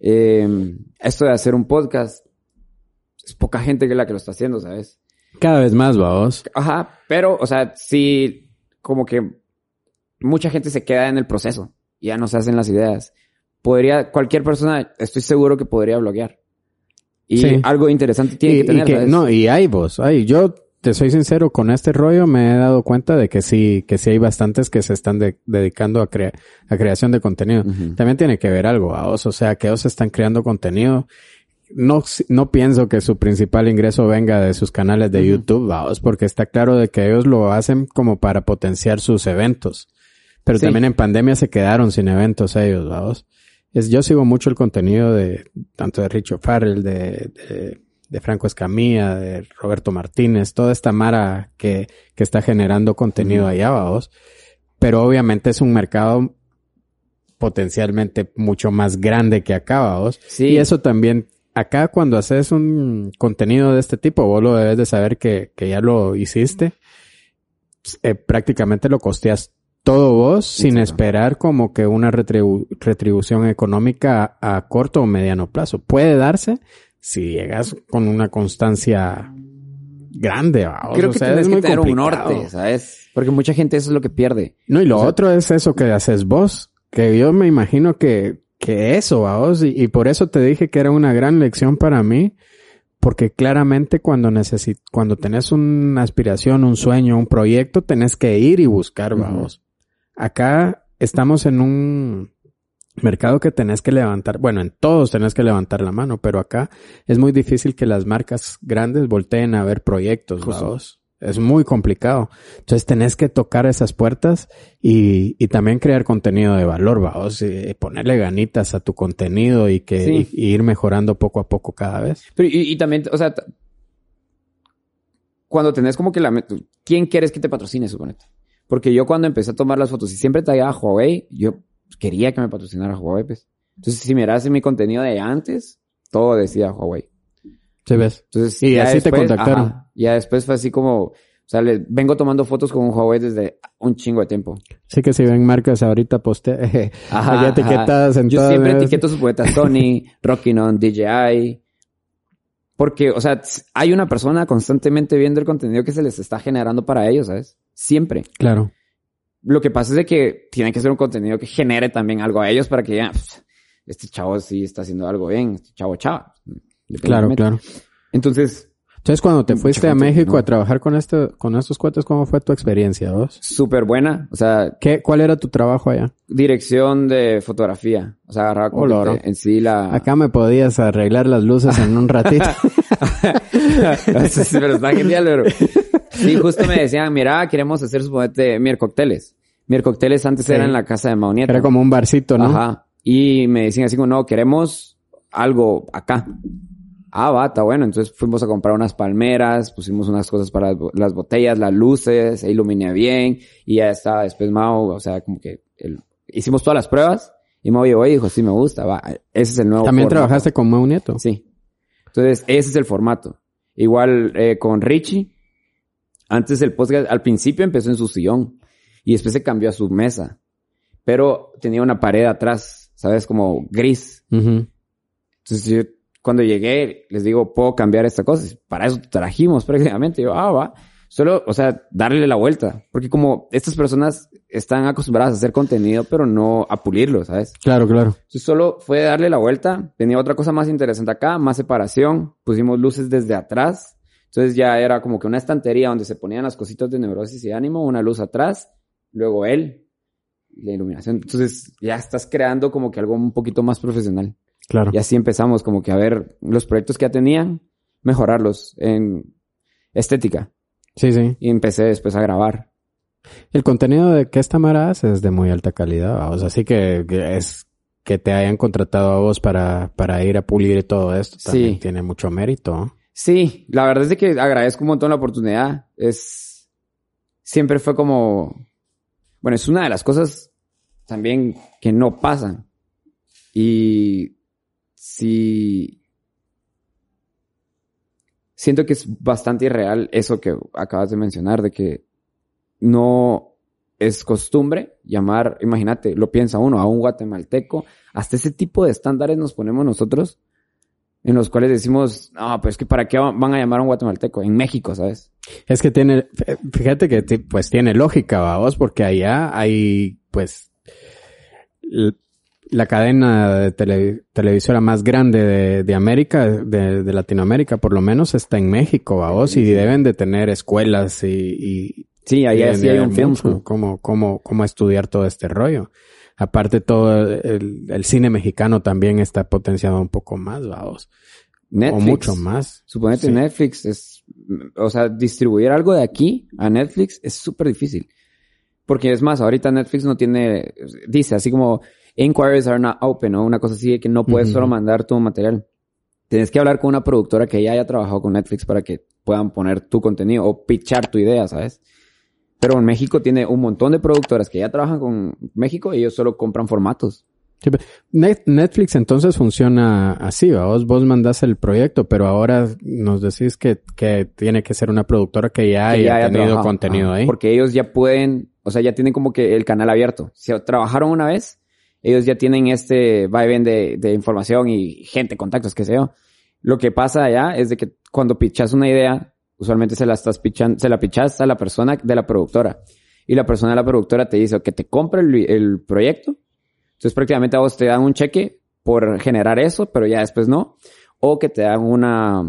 Eh, esto de hacer un podcast, es poca gente que la que lo está haciendo, ¿sabes? Cada vez más, vamos. Ajá, pero, o sea, sí, como que mucha gente se queda en el proceso. Ya no se hacen las ideas. Podría, cualquier persona, estoy seguro que podría bloguear. Y Sí. algo interesante tiene Y, que tener, y que, ¿sabes? no, y hay vos, hay, yo te soy sincero, con este rollo me he dado cuenta de que sí, que sí hay bastantes que se están de- dedicando a, crea- a creación de contenido. También tiene que ver algo, vos, o sea, que ellos están creando contenido. No, no pienso que su principal ingreso venga de sus canales de. YouTube, vamos, porque está claro de que ellos lo hacen como para potenciar sus eventos. Pero Sí. también en pandemia se quedaron sin eventos ellos, vamos. Es, yo sigo mucho el contenido de, tanto de Richo Farrell, de, de, de Franco Escamilla, de Roberto Martínez, toda esta mara que, que está generando contenido allá, vamos. Pero obviamente es un mercado potencialmente mucho más grande que acá, vamos. Sí. Y eso también, acá cuando haces un contenido de este tipo, vos lo debes de saber que, que ya lo hiciste, eh, prácticamente lo costeas todo vos sin esperar como que una retribu- retribución económica a, a corto o mediano plazo. Puede darse si llegas con una constancia grande, vamos. Creo O que sea, tienes es que muy tener un norte, ¿sabes? Porque mucha gente eso es lo que pierde. No, y lo O sea- otro es eso que haces vos, que yo me imagino que, que eso, vos, y, y por eso te dije que era una gran lección para mí, porque claramente cuando necesit cuando tenés una aspiración, un sueño, un proyecto, tenés que ir y buscar, vamos. Acá estamos en un mercado que tenés que levantar, bueno, en todos tenés que levantar la mano, pero acá es muy difícil que las marcas grandes volteen a ver proyectos, Justo. Es muy complicado. Entonces tenés que tocar esas puertas y, y también crear contenido de valor, vamos, y ponerle ganitas a tu contenido y que Sí. y- y ir mejorando poco a poco cada vez. Pero, y, también, o sea, cuando tenés como que la... ¿Quién quieres que te patrocine, suponete? Porque yo cuando empecé a tomar las fotos y siempre traía a Huawei, yo quería que me patrocinara Huawei, pues. Entonces, si miras en mi contenido de antes, todo decía Huawei. ¿Sí ves? Entonces, Y ya así te después- contactaron. ajá, ya después fue así como, o sea, vengo tomando fotos con un Huawei desde un chingo de tiempo. Sí que si ven marcas ahorita poste, Ajá, hay etiquetadas en Yo siempre las- etiqueto sus poetas Sony, Rockinon, DJI. Porque, o sea, hay una persona constantemente viendo el contenido que se les está generando para ellos, ¿sabes? Siempre. Claro. Lo que pasa es de que tiene que ser un contenido que genere también algo a ellos para que "Pff, este chavo sí está haciendo algo bien, este chavo chava. Claro, claro. Entonces, Entonces, cuando te fuiste a México no. a trabajar con este, con estos cuates, ¿cómo fue tu experiencia, vos? Súper buena. O sea, ¿Qué, cuál era tu trabajo allá? dirección de fotografía. O sea, agarraba como Oh, en sí la... Acá me podías arreglar las luces en un ratito. Sí, pero está genial, pero... Sí, justo me decían, mira, queremos hacer, suponete, Miercocteles. Miercocteles antes Sí. era en la casa de Maunieta. Era como un barcito, ¿no? Ajá. Y me decían así como, no, queremos algo acá. Ah, está bueno. Entonces fuimos a comprar unas palmeras, pusimos unas cosas para las bo- las botellas, las luces, e iluminé bien. Y ya está, después Mao, o sea, como que el- hicimos todas las pruebas. Y Mao llegó y dijo, sí, me gusta, va. Ese es el nuevo También formato". trabajaste con Mau Nieto. Sí. Entonces, ese es el formato. Igual eh, con Richie. Antes el podcast, al principio empezó en su sillón y después se cambió a su mesa. Pero tenía una pared atrás, ¿sabes? Como gris. Entonces yo cuando llegué les digo, ¿puedo cambiar esta cosa? Para eso trajimos prácticamente. Yo, ah, va. Solo, o sea, darle la vuelta. Porque como estas personas están acostumbradas a hacer contenido, pero no a pulirlo, ¿sabes? Claro, claro. Entonces solo fue darle la vuelta. Tenía otra cosa más interesante acá, más separación. Pusimos luces desde atrás. Entonces ya era como que una estantería donde se ponían las cositas de neurosis y ánimo, una luz atrás, luego él, la iluminación. Entonces ya estás creando como que algo un poquito más profesional. Claro. Y así empezamos como que a ver los proyectos que ya tenían, mejorarlos en estética. Sí, sí. Y empecé después a grabar. El contenido de que esta Mara hace es de muy alta calidad. O sea, así que, que es que te hayan contratado a vos para, para ir a pulir todo esto. También Sí. tiene mucho mérito. Sí, la verdad es de que agradezco un montón la oportunidad. Es. Siempre fue como. Bueno, es una de las cosas también que no pasan. Y. Sí. Siento que es bastante irreal eso que acabas de mencionar, de que no es costumbre llamar, imagínate, lo piensa uno, a un guatemalteco, hasta ese tipo de estándares nos ponemos nosotros en los cuales decimos, no, pero es que para qué va- van a llamar a un guatemalteco en México, ¿sabes? Es que tiene, fíjate que pues tiene lógica, vamos, porque allá hay, pues, la cadena de tele- televisora más grande de, de América, de, de Latinoamérica, por lo menos está en México, vamos, y deben de tener escuelas y, y Sí, deben sí hay un film school. cómo, cómo, cómo estudiar todo este rollo. Aparte todo el, el cine mexicano también está potenciado un poco más, vamos. Netflix. O mucho más. Suponete Sí. Netflix es, o sea, distribuir algo de aquí a Netflix es súper difícil. Porque es más, ahorita Netflix no tiene, dice así como, inquiries are not open, o una cosa así de que no puedes solo mandar tu material. Tienes que hablar con una productora que ya haya trabajado con Netflix para que puedan poner tu contenido o pitchar tu idea, ¿sabes? Pero en México tiene un montón de productoras que ya trabajan con México y ellos solo compran formatos. Sí, Netflix entonces funciona así, ¿va? vos, vos mandás el proyecto, pero ahora nos decís que, que tiene que ser una productora que ya que haya ya haya tenido trabajado. contenido ahí. Porque ellos ya pueden, o sea, ya tienen como que el canal abierto. Si trabajaron una vez, ellos ya tienen este vaivén de, de información y gente, contactos, qué sé yo. Lo que pasa allá es de que cuando pichas una idea, usualmente se la estás pichando, se la pichas a la persona de la productora. Y la persona de la productora te dice que te compre el, el proyecto. Entonces prácticamente a vos te dan un cheque por generar eso, pero ya después no. O que te dan una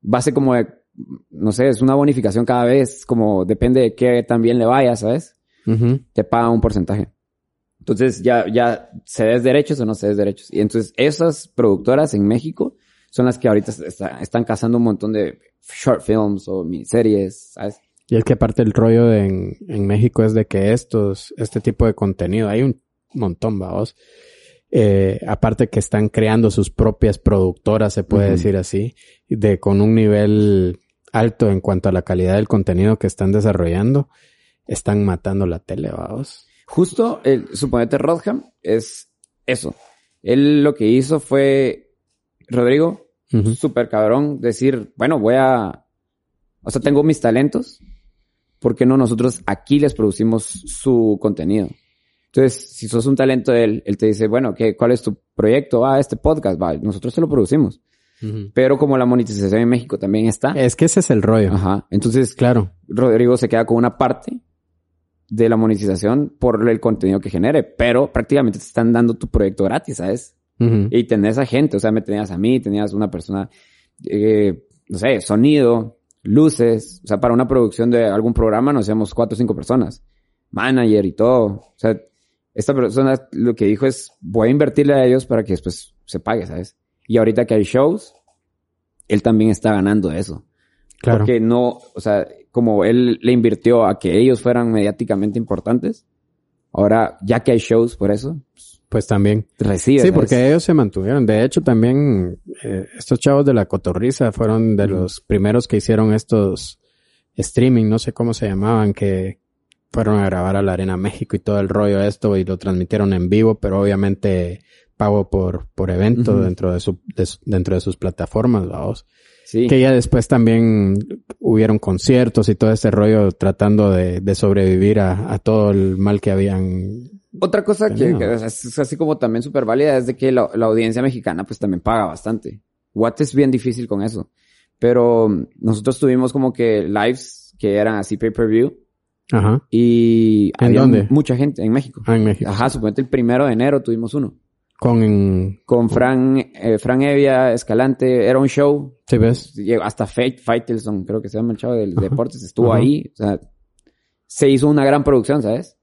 base como de, no sé, es una bonificación cada vez, como depende de qué tan bien le vaya, ¿sabes? Ujú. Te pagan un porcentaje. Entonces ya, ya cedes derechos o no cedes derechos. Y entonces esas productoras en México son las que ahorita está- están cazando un montón de short films o miniseries, ¿sabes? Y es que aparte el rollo de en, en México es de que estos, este tipo de contenido, hay un montón, vamos. Eh, aparte que están creando sus propias productoras, se puede decir así, de con un nivel alto en cuanto a la calidad del contenido que están desarrollando, están matando la tele, vamos. Justo, el, suponete Rodham es eso. Él lo que hizo fue, Rodrigo, Ujú. súper cabrón, decir, bueno, voy a, o sea, tengo mis talentos, ¿por qué no nosotros aquí les producimos su contenido? Entonces, si sos un talento de él, él te dice, bueno, ¿qué, ¿cuál es tu proyecto? Ah, este podcast, va, nosotros te lo producimos. Pero como la monetización en México también está, Es que ese es el rollo. ajá, entonces Claro. Rodrigo se queda con una parte de la monetización por el contenido que genere, pero prácticamente te están dando tu proyecto gratis, ¿sabes? Y tenés a gente, o sea, me tenías a mí, tenías una persona, eh, no sé, sonido, luces. O sea, para una producción de algún programa nos hacemos cuatro o cinco personas. Manager y todo. O sea, esta persona lo que dijo es, voy a invertirle a ellos para que después se pague, ¿sabes? Y ahorita que hay shows, él también está ganando eso. Claro. Porque no, o sea, como él le invirtió a que ellos fueran mediáticamente importantes, ahora ya que hay shows por eso, Pues también. recibe. Sí, porque ellos se mantuvieron. De hecho, también eh, estos chavos de la cotorriza fueron de los primeros que hicieron estos streaming, no sé cómo se llamaban, que fueron a grabar a la Arena México y todo el rollo esto y lo transmitieron en vivo, pero obviamente pago por, por evento dentro de su, de dentro de sus plataformas, vamos. Sí. Que ya después también hubieron conciertos y todo este rollo tratando de, de sobrevivir a, a todo el mal que habían. Otra cosa que, es así como también súper válida es de que la, la audiencia mexicana pues también paga bastante. Watt es bien difícil con eso. Pero mm, nosotros tuvimos como que lives que eran así pay-per-view Ajá. y ¿En había dónde? mucha gente en México. Ah, en México. Ajá, suponete el primero de enero tuvimos uno. Con, Con Fran, eh, Fran Evia, Escalante, era un show. ¿sí ves? Hasta Fate, Faitelson, creo que se llama el chavo del Ajá. deportes, estuvo Ajá. ahí. O sea, se hizo una gran producción, ¿sabes?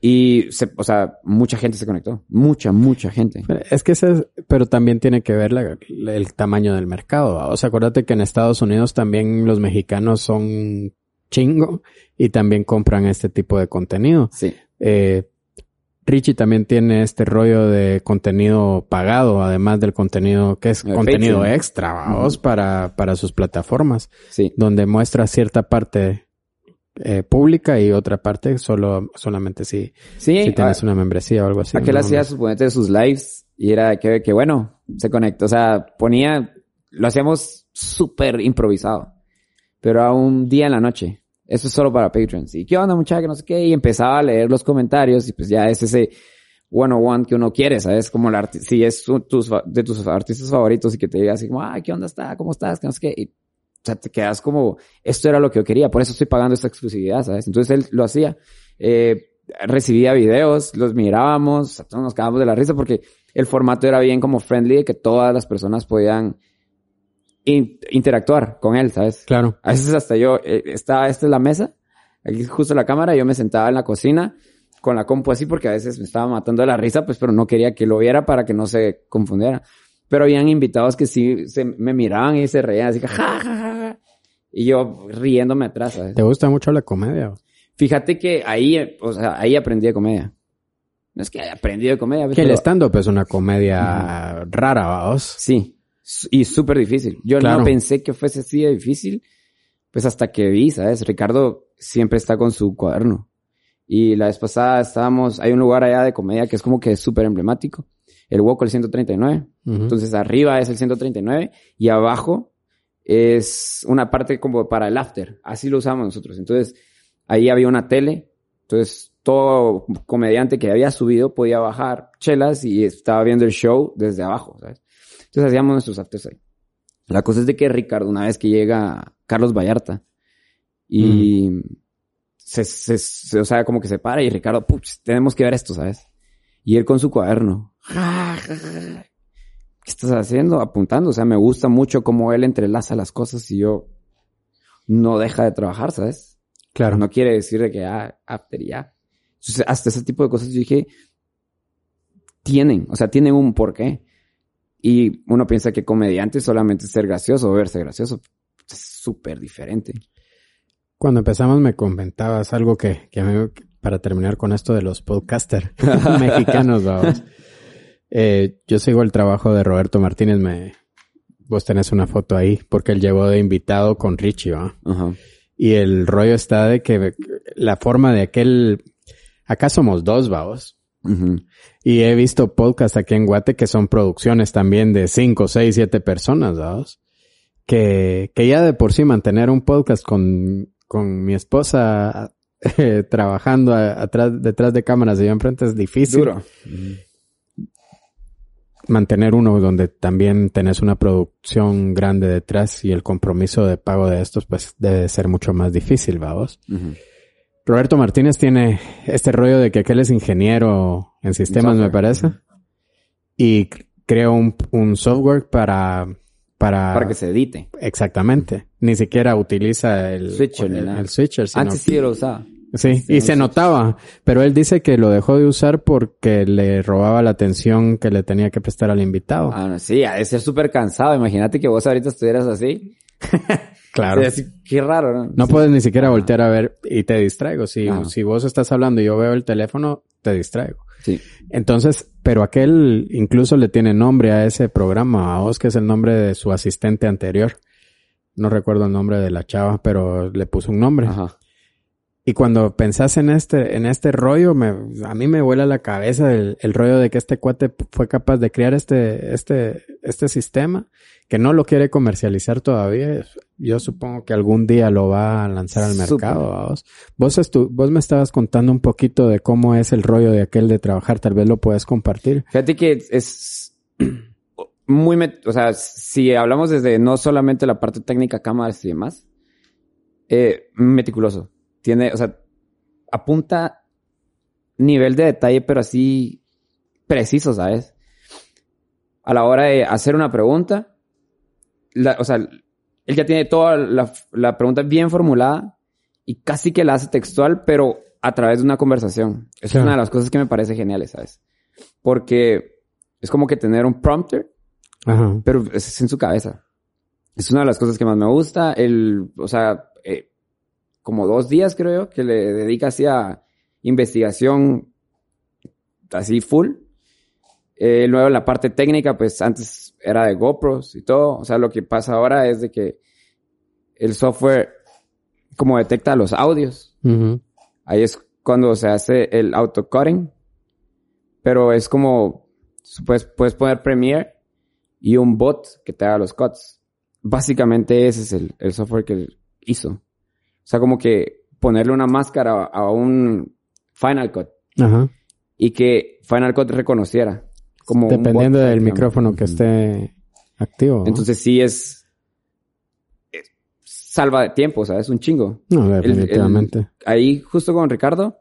Y, se, o sea, mucha gente se conectó. Mucha, mucha gente. Es que ese, es- pero también tiene que ver la- el tamaño del mercado. ¿va? O sea, acuérdate que en Estados Unidos también los mexicanos son chingo y también compran este tipo de contenido. Sí. Eh, Richie también tiene este rollo de contenido pagado, además del contenido que es El contenido Patreon. extra, vamos, para, para sus plataformas, Sí. donde muestra cierta parte eh, pública y otra parte solo, solamente si, Sí, si tienes una membresía o algo así. aquel ¿no? hacía suponete de sus lives y era que, que bueno, se conectó. O sea, ponía, lo hacíamos súper improvisado. Pero a un día en la noche. Eso es solo para Patreons. ¿Y qué onda, muchacha? Que no sé qué. Y empezaba a leer los comentarios y pues ya es ese one-on-one que uno quiere, ¿sabes? Como el arti- si es tus, de tus artistas favoritos y que te diga así como, ay, ¿qué onda está? ¿Cómo estás? Que no sé qué. Y, sea, te quedas como, esto era lo que yo quería, por eso estoy pagando esta exclusividad, ¿sabes? Entonces él lo hacía. Eh, recibía videos, los mirábamos, todos nos quedábamos de la risa porque el formato era bien como friendly, de que todas las personas podían in- interactuar con él, ¿sabes? Claro. A veces hasta yo, eh, estaba, esta es la mesa, aquí justo la cámara, yo me sentaba en la cocina con la compu así porque a veces me estaba matando de la risa, pues, pero no quería que lo viera para que no se confundiera. Pero habían invitados que sí se, me miraban y se reían así que ja, ja, ja, ja. Y yo riéndome atrás, ¿sabes? ¿Te gusta mucho la comedia? Fíjate que ahí, o sea, ahí aprendí de comedia. No es que haya aprendido de comedia, Que el pero stand-up es una comedia rara, vamos. sí, y súper difícil. Yo Claro. no pensé que fuese así de difícil, pues hasta que vi, ¿sabes? Ricardo siempre está con su cuaderno. Y la vez pasada estábamos, hay un lugar allá de comedia que es como que súper emblemático. El Woco, el 139. Ujú. Entonces arriba es el 139 y abajo es una parte como para el after. Así lo usamos nosotros. Entonces ahí había una tele. Entonces todo comediante que había subido podía bajar chelas y estaba viendo el show desde abajo, ¿sabes? Entonces hacíamos nuestros afters ahí. La cosa es de que Ricardo, una vez que llega Carlos Vallarta y se, se- se- o sea, como que se para y Ricardo, tenemos que ver esto, ¿sabes? Y él con su cuaderno. ¿Qué estás haciendo? Apuntando. O sea, me gusta mucho cómo él entrelaza las cosas y yo no deja de trabajar, ¿sabes? Claro. No quiere decir de que ah, after y ya. Entonces, hasta ese tipo de cosas yo dije, tienen, o sea, tienen un porqué. Y uno piensa que comediante solamente es ser gracioso o verse gracioso. Es súper diferente. Cuando empezamos me comentabas algo que, que a mí, para terminar con esto de los podcasters mexicanos, vamos. Eh, yo sigo el trabajo de Roberto Martínez, me, vos tenés una foto ahí, porque él llegó de invitado con Richie, ¿va? Y el rollo está de que la forma de aquel, acá somos dos, vamos. Ujú. Y he visto podcasts aquí en Guate que son producciones también de cinco, seis, siete personas, ¿vamos? Que, que ya de por sí mantener un podcast con, con mi esposa eh, trabajando a- atrás, detrás de cámaras y yo enfrente es difícil. Duro. Mantener uno donde también tenés una producción grande detrás y el compromiso de pago de estos, pues debe ser mucho más difícil, ¿vamos? Ujú. Roberto Martínez tiene este rollo de que aquel es ingeniero en sistemas, me parece. Y creó un, un software para para... Para que se edite. Exactamente. Ni siquiera utiliza el Switcher el, switcher. sino- Antes sí lo usaba. Sí, Sí, y se notaba, pero él dice que lo dejó de usar porque le robaba la atención que le tenía que prestar al invitado. Ah, no, sí, ha de ser súper cansado. Imagínate que vos ahorita estuvieras así. claro. Qué raro, ¿no? No puedes ni siquiera voltear a ver y te distraigo. Si, Ajá. si vos estás hablando y yo veo el teléfono, te distraigo. Sí. Entonces, pero aquel incluso le tiene nombre a ese programa, a vos, que es el nombre de su asistente anterior. No recuerdo el nombre de la chava, pero le puso un nombre. Ajá. Y cuando pensás en este, en este rollo, me, a mí me vuela la cabeza el, el rollo de que este cuate fue capaz de crear este, este, este sistema, que no lo quiere comercializar todavía. Yo supongo que algún día lo va a lanzar al mercado. ¿vos? Vos, estu- vos me estabas contando un poquito de cómo es el rollo de aquel de trabajar. Tal vez lo puedes compartir. Fíjate que es muy, o sea, si hablamos desde no solamente la parte técnica, cámaras y demás, eh, meticuloso. Tiene, o sea, apunta nivel de detalle, pero así preciso, ¿sabes? A la hora de hacer una pregunta, la- o sea, él ya tiene toda la, la pregunta bien formulada y casi que la hace textual, pero a través de una conversación. Esa Claro. es una de las cosas que me parece geniales, ¿sabes? Porque es como que tener un prompter, Ajá. pero es en su cabeza. Es una de las cosas que más me gusta. El, o sea, como dos días creo yo que le dedica así a investigación así full. Eh, luego la parte técnica, pues antes era de GoPros y todo. O sea, lo que pasa ahora es de que el software como detecta los audios. Ahí es cuando se hace el autocutting. Pero es como, puedes, puedes poner Premiere y un bot que te haga los cuts. Básicamente ese es el, el software que hizo. O sea, como que ponerle una máscara a, un Final Cut Ajá. y que Final Cut reconociera. Como Dependiendo bot, del digamos. micrófono que esté activo. Entonces sí es, es salva de tiempo, ¿sabes? Un chingo. no, el- definitivamente. ahí justo con Ricardo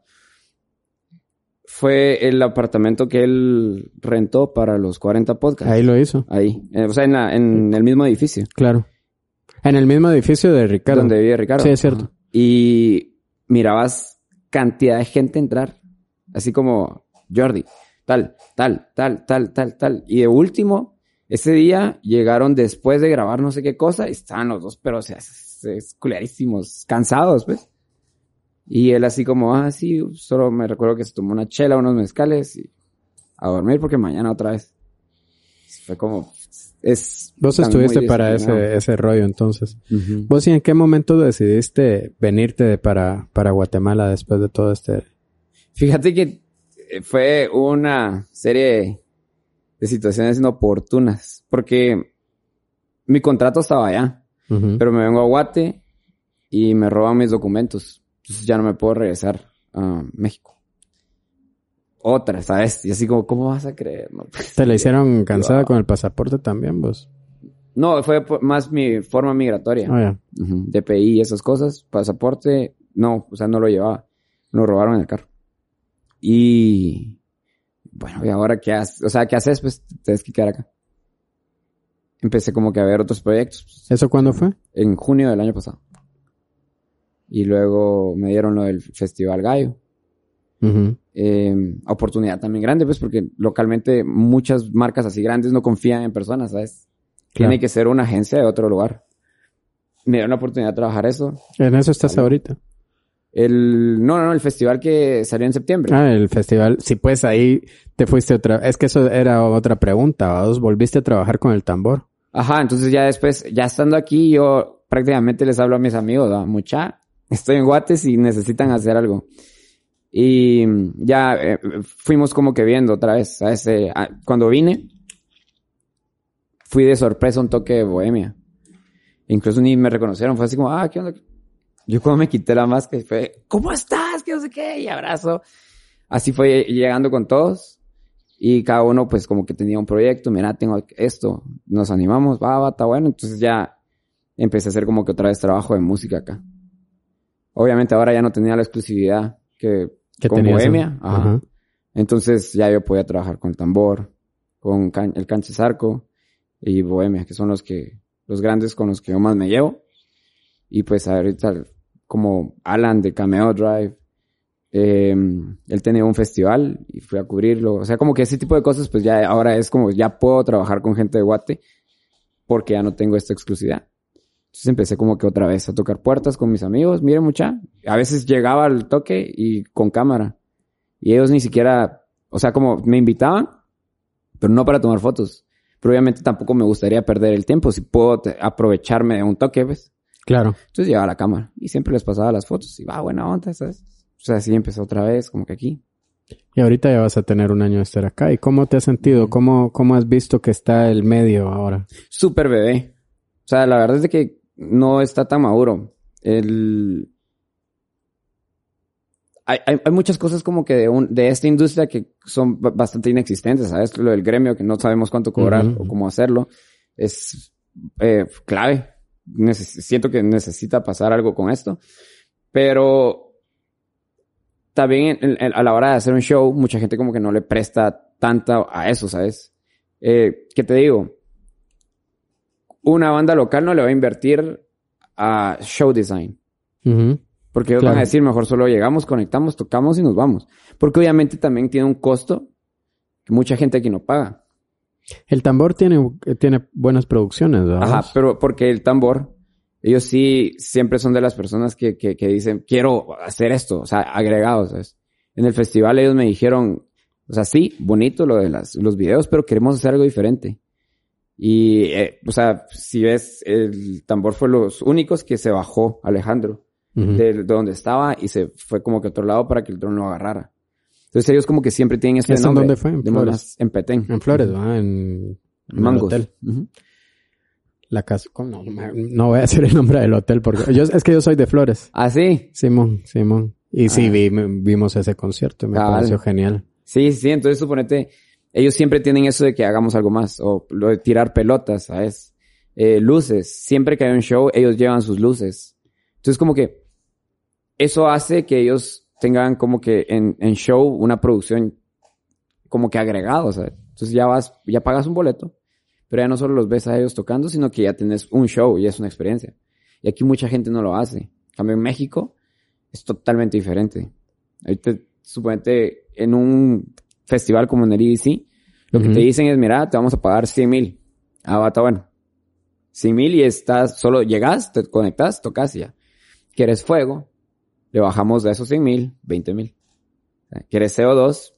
fue el apartamento que él rentó para los 40 podcasts. Ahí lo hizo. Ahí. Eh, o sea, en, la- en el mismo edificio Claro. En el mismo edificio de Ricardo. donde vive Ricardo. Sí, es cierto. Y mirabas cantidad de gente entrar. Así como Jordi. Tal, tal, tal, tal, tal, tal. Y de último, ese día llegaron después de grabar no sé qué cosa y estaban los dos, pero o sea, culerísimos, cansados, pues. Y él así como, ah, sí, solo me recuerdo que se tomó una chela, unos mezcales y a dormir porque mañana otra vez. Fue como, es... Vos estuviste para ese, ese rollo entonces. ¿Vos y en qué momento decidiste venirte de para, para Guatemala después de todo este? Fíjate que eh, fue una serie de situaciones inoportunas, porque mi contrato estaba allá, pero me vengo a Guate y me roban mis documentos. Entonces ya no me puedo regresar a México. Otra, ¿sabes? Y así como, ¿cómo vas a creer? No, pues, ¿Te la hicieron cansada Wow. con el pasaporte también vos? no, fue más mi forma migratoria. Ah, ya. Ujú, DPI y esas cosas. Pasaporte, no, o sea, no lo llevaba. Lo robaron en el carro. Y bueno, ¿y ahora qué haces? O sea, ¿qué haces? Pues te tienes que quedar acá. Empecé como que a ver otros proyectos pues, ¿Eso cuándo fue? en junio del año pasado. Y luego me dieron lo del Festival Gallo. Eh, oportunidad también grande, pues, porque localmente muchas marcas así grandes no confían en personas, ¿sabes? Claro. Tiene que ser una agencia de otro lugar. Me dieron la oportunidad de trabajar eso. En eso estás ahorita. El, no, no, no, el festival que salió en septiembre. Ah, el festival. Sí, pues ahí te fuiste otra. Es que eso era otra pregunta. ¿Vos volviste a trabajar con el tambor? Ajá, entonces ya después, ya estando aquí, yo prácticamente les hablo a mis amigos, ¿va? mucha, estoy en Guates y necesitan hacer algo. Y mm, ya eh, fuimos como que viendo otra vez. Eh, ah, cuando vine, fui de sorpresa a un toque de bohemia. Incluso ni me reconocieron, fue así como, ah, ¿qué onda? Yo cuando me quité la máscara fue, ¿cómo estás? Que no sé qué, y abrazo. Así fue llegando con todos. Y cada uno, pues, como que tenía un proyecto. Mira, tengo esto. Nos animamos. Va, va, está bueno. Entonces ya empecé a hacer como que otra vez trabajo de música acá. Obviamente ahora ya no tenía la exclusividad que, Que con Bohemia. ajá. Ajá. Entonces ya yo podía trabajar con el tambor, con can- el canche zarco y Bohemia, que son los que los grandes con los que yo más me llevo. Y pues ahorita como Alan de Cameo Drive, eh, él tenía un festival y fui a cubrirlo. O sea, como que ese tipo de cosas, pues ya ahora es como, ya puedo trabajar con gente de Guate porque ya no tengo esta exclusividad. Entonces empecé como que otra vez a tocar puertas con mis amigos. Miren mucha, a veces llegaba al toque y con cámara. Y ellos ni siquiera, o sea, como me invitaban, pero no para tomar fotos. Pero obviamente tampoco me gustaría perder el tiempo si puedo aprovecharme de un toque, ¿ves? Claro. Entonces llevaba la cámara y siempre les pasaba las fotos y va, buena onda, ¿sabes? O sea, así empezó otra vez, como que aquí. Y ahorita ya vas a tener un año de estar acá. ¿Y cómo te has sentido? ¿Cómo, cómo has visto que está el medio ahora? Súper bebé. O sea, la verdad es de que no está tan maduro. El... Hay, hay, hay muchas cosas como que de, un, de esta industria que son bastante inexistentes, ¿sabes? Lo del gremio, que no sabemos cuánto cobrar uh -huh. o cómo hacerlo, es eh, clave. Neces siento que necesita pasar algo con esto. Pero también en, en, a la hora de hacer un show, mucha gente como que no le presta tanta a eso, ¿sabes? Eh, ¿Qué te digo? Una banda local no le va a invertir a show design. Uh -huh. Porque ellos claro. van a decir, mejor solo llegamos, conectamos, tocamos y nos vamos. Porque obviamente también tiene un costo que mucha gente aquí no paga. El tambor tiene, tiene buenas producciones, ¿verdad? Ajá, pero porque el tambor, ellos sí siempre son de las personas que, que, que dicen, quiero hacer esto, o sea, agregados, ¿sabes? En el festival ellos me dijeron, o sea, sí, bonito lo de las, los videos, pero queremos hacer algo diferente. Y, eh, o sea, si ves, el tambor fue los únicos que se bajó Alejandro uh -huh. de, de, donde estaba y se fue como que a otro lado para que el dron lo agarrara. Entonces ellos como que siempre tienen este ¿Eso nombre. ¿Dónde fue? En de Flores. En Petén. En Flores, ¿verdad? En, en Mangos. hotel. Uh -huh. La casa, no, no voy a decir el nombre del hotel porque yo, es que yo soy de Flores. ¿Ah, sí? Simón, Simón. Y ah. sí, vi, vimos ese concierto y me ah, pareció genial. Sí, sí, entonces suponete, ellos siempre tienen eso de que hagamos algo más, o lo de tirar pelotas, ¿sabes? Eh, luces, siempre que hay un show, ellos llevan sus luces. Entonces como que eso hace que ellos tengan como que en, en show una producción como que agregado, ¿sabes? Entonces ya vas, ya pagas un boleto, pero ya no solo los ves a ellos tocando, sino que ya tienes un show y es una experiencia. Y aquí mucha gente no lo hace. En cambio, en México es totalmente diferente. Ahorita, suponete, en un festival como en el EDC, lo uh -huh. que te dicen es, mira, te vamos a pagar 100 mil. Ah, está bueno. 100 mil y estás, solo llegas, te conectas, tocas y ya. ¿Quieres fuego? Le bajamos de esos 100 mil, 20 mil. ¿Quieres CO2?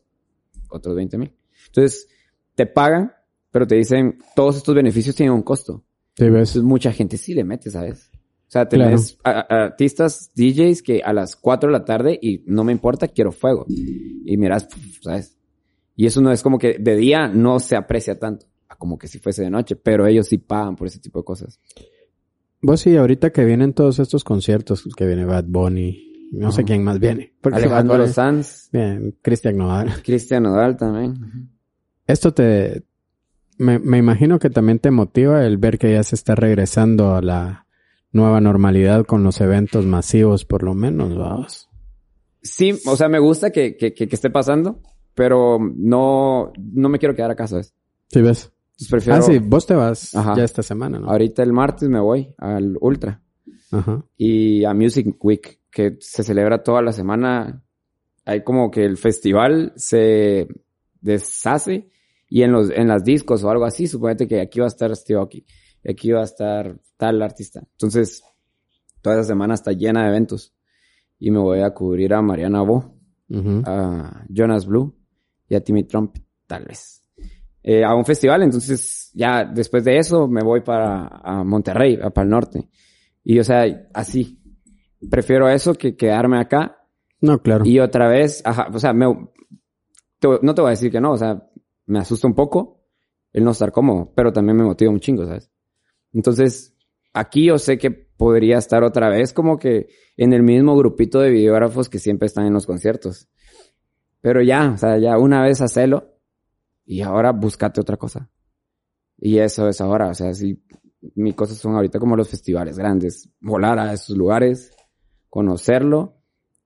Otros 20 mil. Entonces, te pagan pero te dicen, todos estos beneficios tienen un costo. Sí, ves. Entonces, mucha gente sí le mete, ¿sabes? O sea, tenés claro. a, a artistas, DJs que a las 4 de la tarde y no me importa, quiero fuego. Y miras, ¿sabes? Y eso no es como que de día no se aprecia tanto, como que si fuese de noche, pero ellos sí pagan por ese tipo de cosas. Vos sí, ahorita que vienen todos estos conciertos, que viene Bad Bunny, no uh -huh. sé quién más viene. Alejandro Sanz. Bien, Cristian Nodal. Cristian Nodal también. Esto te, me, me, imagino que también te motiva el ver que ya se está regresando a la nueva normalidad con los eventos masivos, por lo menos, vamos. Sí, o sea, me gusta que, que, que, esté pasando, pero no, no me quiero quedar a casa, ¿ves? Sí, ves. Entonces prefiero... Ah, sí, vos te vas Ajá. ya esta semana, ¿no? Ahorita el martes me voy al Ultra. Ajá. Y a Music Week, que se celebra toda la semana. Hay como que el festival se deshace y en los en las discos o algo así, suponete que aquí va a estar Steve Aoki, aquí va a estar tal artista. Entonces, toda esa semana está llena de eventos. Y me voy a cubrir a Mariana Bo, uh -huh. a Jonas Blue y a Timmy Trump, tal vez. Eh, a un festival, entonces ya después de eso me voy para a Monterrey, a, para el norte. Y o sea, así. Prefiero eso que quedarme acá. No, claro. Y otra vez, ajá, o sea, me, te, no te voy a decir que no, o sea, me asusta un poco el no estar cómodo, pero también me motiva un chingo, ¿sabes? Entonces, aquí yo sé que podría estar otra vez como que en el mismo grupito de videógrafos que siempre están en los conciertos. Pero ya, o sea, ya una vez hacelo y ahora búscate otra cosa. Y eso es ahora, o sea, si mis cosas son ahorita como los festivales grandes, volar a esos lugares, conocerlo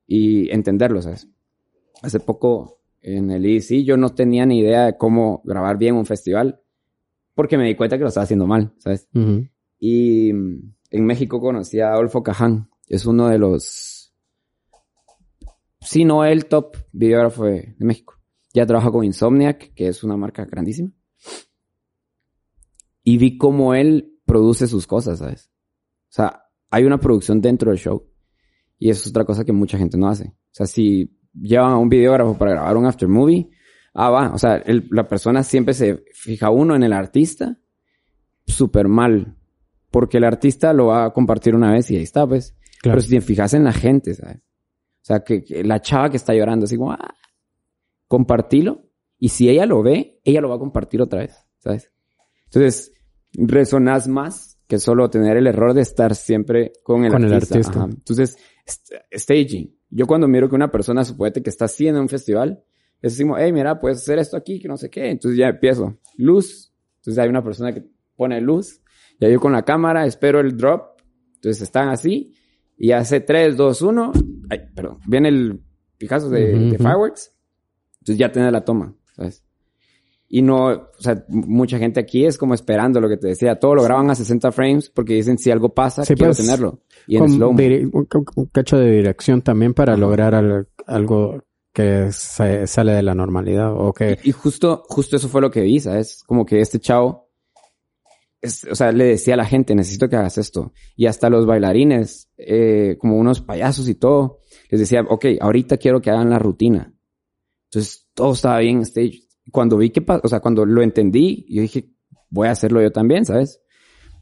y entenderlo, ¿sabes? Hace poco en el IC yo no tenía ni idea de cómo grabar bien un festival porque me di cuenta que lo estaba haciendo mal, ¿sabes? Uh -huh. Y en México conocí a Adolfo Caján. Es uno de los, si no el top videógrafo de, de México. Ya trabaja con Insomniac, que es una marca grandísima. Y vi cómo él produce sus cosas, ¿sabes? O sea, hay una producción dentro del show. Y eso es otra cosa que mucha gente no hace. O sea, si llevan a un videógrafo para grabar un after movie, ah, va. O sea, el- la persona siempre se fija uno en el artista súper mal. Porque el artista lo va a compartir una vez y ahí está, pues. Claro. Pero si te fijas en la gente, ¿sabes? O sea, que, que la chava que está llorando, así como, ah, compartilo. Y si ella lo ve, ella lo va a compartir otra vez, ¿sabes? Entonces, resonás más que solo tener el error de estar siempre con el Con el artista. artista. Ajá. Entonces, st- staging. Yo cuando miro que una persona, suponete que está en un festival, es así como, hey, mira, puedes hacer esto aquí, que no sé qué. Entonces ya empiezo. Luz. Entonces hay una persona que pone luz. Ya yo con la cámara espero el drop. Entonces están así. Y hace 3, 2, 1. Ay, perdón. Viene el Picasso de, fireworks. Entonces ya tiene la toma, ¿sabes? Y no, o sea, mucha gente aquí es como esperando lo que te decía. Todo lo graban a 60 frames porque dicen si algo pasa, Sí, quiero pues, tenerlo. Y en slow un, un cacho de dirección también para lograr al- algo que se- sale de la normalidad o que Y justo, justo eso fue lo que vi, ¿sabes? Como que este chavo, es- o sea, le decía a la gente, necesito que hagas esto. Y hasta los bailarines, eh, como unos payasos y todo, les decía, ok, ahorita quiero que hagan la rutina. Entonces, todo estaba bien en stage. Cuando vi que, o sea, cuando lo entendí, yo dije, voy a hacerlo yo también, ¿sabes?